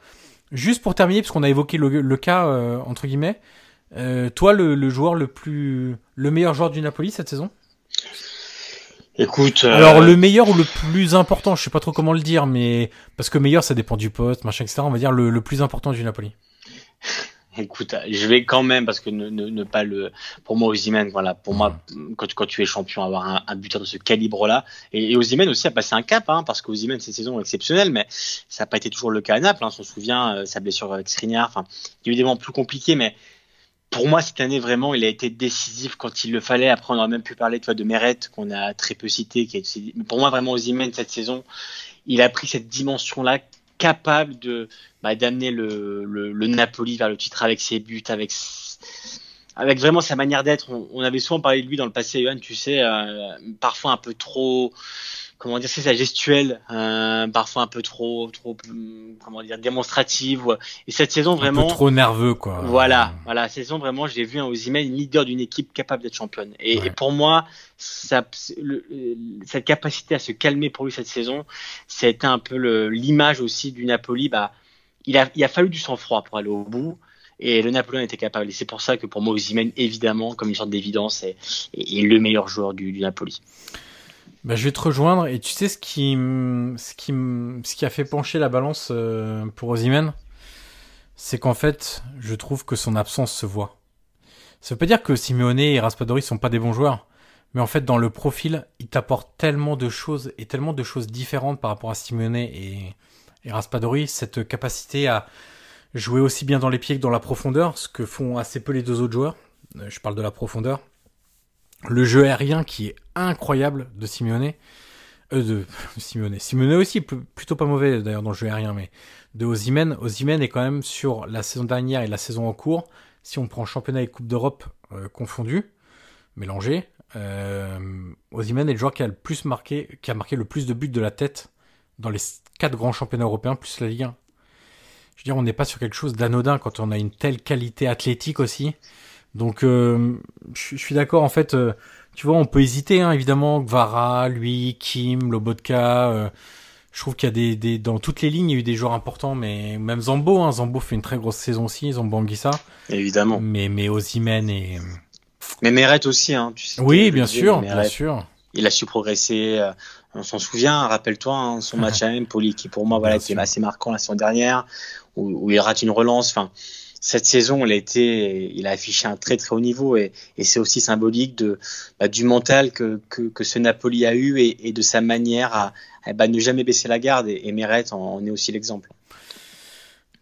Juste pour terminer, parce qu'on a évoqué le, le cas euh, entre guillemets. Euh, toi, le, le joueur le plus, le meilleur joueur du Napoli cette saison? Écoute. euh, Alors le meilleur ou le plus important, je sais pas trop comment le dire, mais parce que meilleur ça dépend du poste, machin, etc. On va dire le, le plus important du Napoli. Écoute, je vais quand même parce que ne, ne, ne pas le. Pour moi, Osimhen, voilà, pour moi, quand, tu- quand tu es champion, avoir un, un buteur de ce calibre-là, et, et aussi a passé un cap, hein, parce qu'Osimhen cette saison est exceptionnelle, mais ça n'a pas été toujours le cas à Naples. Hein, on se souvient euh, sa blessure avec Skriniar. Enfin, moments plus compliqués, mais pour moi cette année vraiment, il a été décisif quand il le fallait. Après, on aurait même pu parler de Meret qu'on a très peu cité, qui pour moi, vraiment Osimhen cette saison, il a pris cette dimension-là capable de bah, d'amener le, le, le Napoli vers le titre avec ses buts, avec avec vraiment sa manière d'être. On, on avait souvent parlé de lui dans le passé, Johan, tu sais, euh, parfois un peu trop, comment dire, c'est sa gestuelle, euh, parfois un peu trop, trop, comment dire, démonstrative. ouais. Et cette saison Un vraiment, peu trop nerveux quoi. voilà, voilà, cette saison vraiment, j'ai vu un Osimhen leader d'une équipe capable d'être championne. Et, Ouais. et pour moi, ça, le- cette capacité à se calmer pour lui cette saison, c'était un peu l'image aussi du Napoli. Bah, il a, il a fallu du sang-froid pour aller au bout. Et le Napoli en était capable. Et c'est pour ça que pour moi, Osimhen, évidemment, comme une sorte d'évidence, est, est- est le meilleur joueur du, du Napoli. Bah, je vais te rejoindre et tu sais ce qui, ce qui, ce qui a fait pencher la balance euh, pour Osimhen, c'est qu'en fait, je trouve que son absence se voit. Ça veut pas dire que Simeone et Raspadori sont pas des bons joueurs, mais en fait, dans le profil, ils t'apportent tellement de choses et tellement de choses différentes par rapport à Simeone et, et Raspadori, cette capacité à jouer aussi bien dans les pieds que dans la profondeur, ce que font assez peu les deux autres joueurs. Euh, Je parle de la profondeur. Le jeu aérien qui est incroyable de Simeone. Euh, de Simeone. Simeone aussi, pl- plutôt pas mauvais d'ailleurs dans le jeu aérien, mais de Osimhen. Osimhen est quand même sur la saison dernière et la saison en cours, si on prend championnat et Coupe d'Europe euh, confondus, mélangés, euh, est le joueur qui a le plus marqué, qui a marqué le plus de buts de la tête dans les quatre grands championnats européens, plus la Ligue 1. Je veux dire, on n'est pas sur quelque chose d'anodin quand on a une telle qualité athlétique aussi. Donc, euh, je suis d'accord. En fait, euh, tu vois, on peut hésiter, hein, évidemment. Gvara, lui, Kim, Lobotka. euh, je trouve qu'il y a des, des, dans toutes les lignes, il y a eu des joueurs importants, mais même Zambo, hein, Zambo fait une très grosse saison aussi, Zambo Anguissa. Évidemment. Mais, mais et, Mais Meret aussi, hein, tu sais. oui, bien sûr, bien sûr. il a su progresser. on s'en souvient, rappelle-toi, hein, son match à Empoli qui pour moi voilà, était assez marquant la saison dernière, où, où il rate une relance. Enfin, cette saison, il a été, il a affiché un très très haut niveau et, et c'est aussi symbolique de bah, du mental que, que, que ce Napoli a eu et, et de sa manière à, à, bah, ne jamais baisser la garde. Et, et Meret en, en est aussi l'exemple.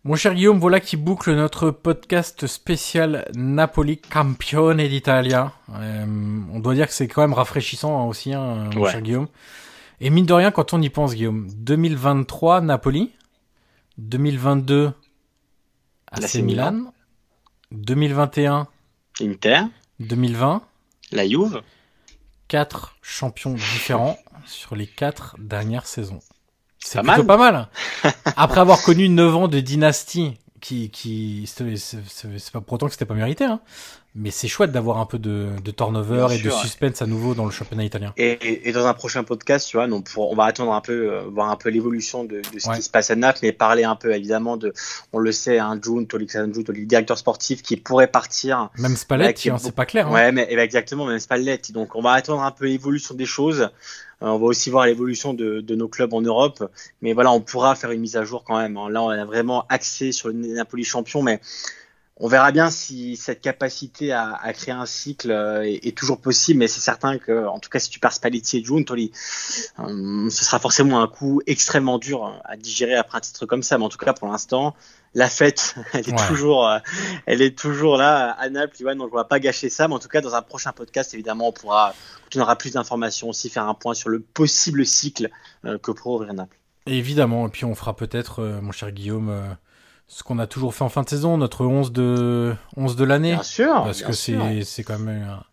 Mon cher Guillaume, voilà qui boucle notre podcast spécial Napoli Campione d'Italia. Euh, on doit dire que c'est quand même rafraîchissant hein, aussi, hein, mon Ouais. cher Guillaume. Et mine de rien, quand on y pense, Guillaume, 2023 Napoli, 2022 AC Milan, Milan. 2021 Inter, 2020, la Juve, quatre champions différents sur les quatre dernières saisons. C'est Pas plutôt mal. pas mal. Après avoir connu 9 ans de dynastie, qui, qui, c'est pas pour autant que c'était pas mérité, hein. Mais c'est chouette d'avoir un peu de, de turnover Bien et sûr, de ouais. suspense à nouveau dans le championnat italien. Et, et- et dans un prochain podcast, tu vois, donc pour, on va attendre un peu, euh, voir un peu l'évolution de, de ce Ouais. qui se passe à Naples, mais parler un peu évidemment de, on le sait, un June, Alexandre June, le directeur sportif qui pourrait partir. Même Spalletti, est hein, c'est pas clair. hein. Ouais, mais eh ben, exactement, même Spalletti. Donc on va attendre un peu l'évolution des choses. Euh, on va aussi voir l'évolution de, de nos clubs en Europe. Mais voilà, on pourra faire une mise à jour quand même. hein. Là, on a vraiment axé sur le Napoli champion, mais on verra bien si cette capacité à, à créer un cycle euh, est, est toujours possible. Mais c'est certain que, en tout cas, si tu perds Spalletti et June, Toli, euh, ce sera forcément un coup extrêmement dur à digérer après un titre comme ça. Mais en tout cas, pour l'instant, la fête, elle est Ouais. toujours, euh, elle est toujours là à Naples, Ivan, donc on va pas gâcher ça. Mais en tout cas, dans un prochain podcast, évidemment, on pourra, on aura plus d'informations aussi, faire un point sur le possible cycle euh, que pourrait ouvrir Naples. Évidemment, et puis on fera peut-être, euh, mon cher Guillaume, euh, ce qu'on a toujours fait en fin de saison, notre 11 de, 11 de l'année. Bien sûr, Parce bien que c'est, c'est quand même un,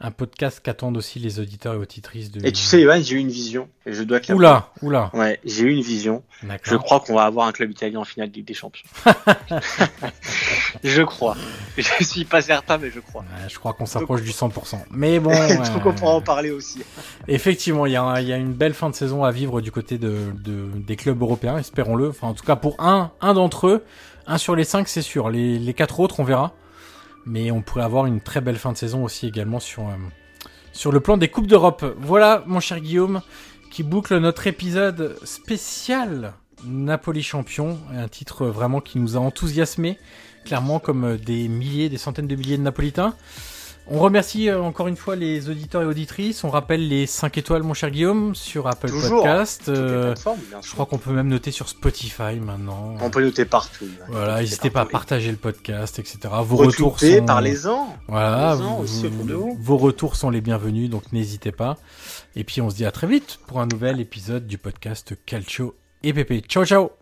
un podcast qu'attendent aussi les auditeurs et auditrices de. Et tu sais, Ivan, j'ai eu une vision, et je dois. Oula, oula. Ouais, j'ai eu une vision. Je crois qu'on va avoir un club italien en finale de Ligue des Champions. je crois. Je suis pas certain, mais je crois. Ouais, je crois qu'on s'approche du 100%. Mais bon, Donc on pourra en parler aussi. effectivement, il y, a y une belle fin de saison à vivre du côté de, de- des clubs européens, espérons-le. Enfin, en tout cas, pour un, un d'entre eux, un sur les cinq, c'est sûr. Les, les quatre autres, on verra. Mais on pourrait avoir une très belle fin de saison aussi également sur, euh, sur le plan des Coupes d'Europe. Voilà, mon cher Guillaume, qui boucle notre épisode spécial Napoli champion. Un titre vraiment qui nous a enthousiasmés, clairement comme euh, des milliers, des centaines de milliers de Napolitains. On remercie euh, encore une fois les auditeurs et auditrices. On rappelle les 5 étoiles, mon cher Guillaume, sur Apple Toujours. Podcast. Euh, je crois qu'on peut même noter sur Spotify maintenant. On peut noter partout. Voilà, n'hésitez pas à partager le podcast, etc. Vos retours sont... parlez-en. Voilà, Parlez-en vous- aussi autour de vous. vos retours sont les bienvenus, donc n'hésitez pas. Et puis on se dit à très vite pour un nouvel épisode du podcast Calcio et Pépé. Ciao ciao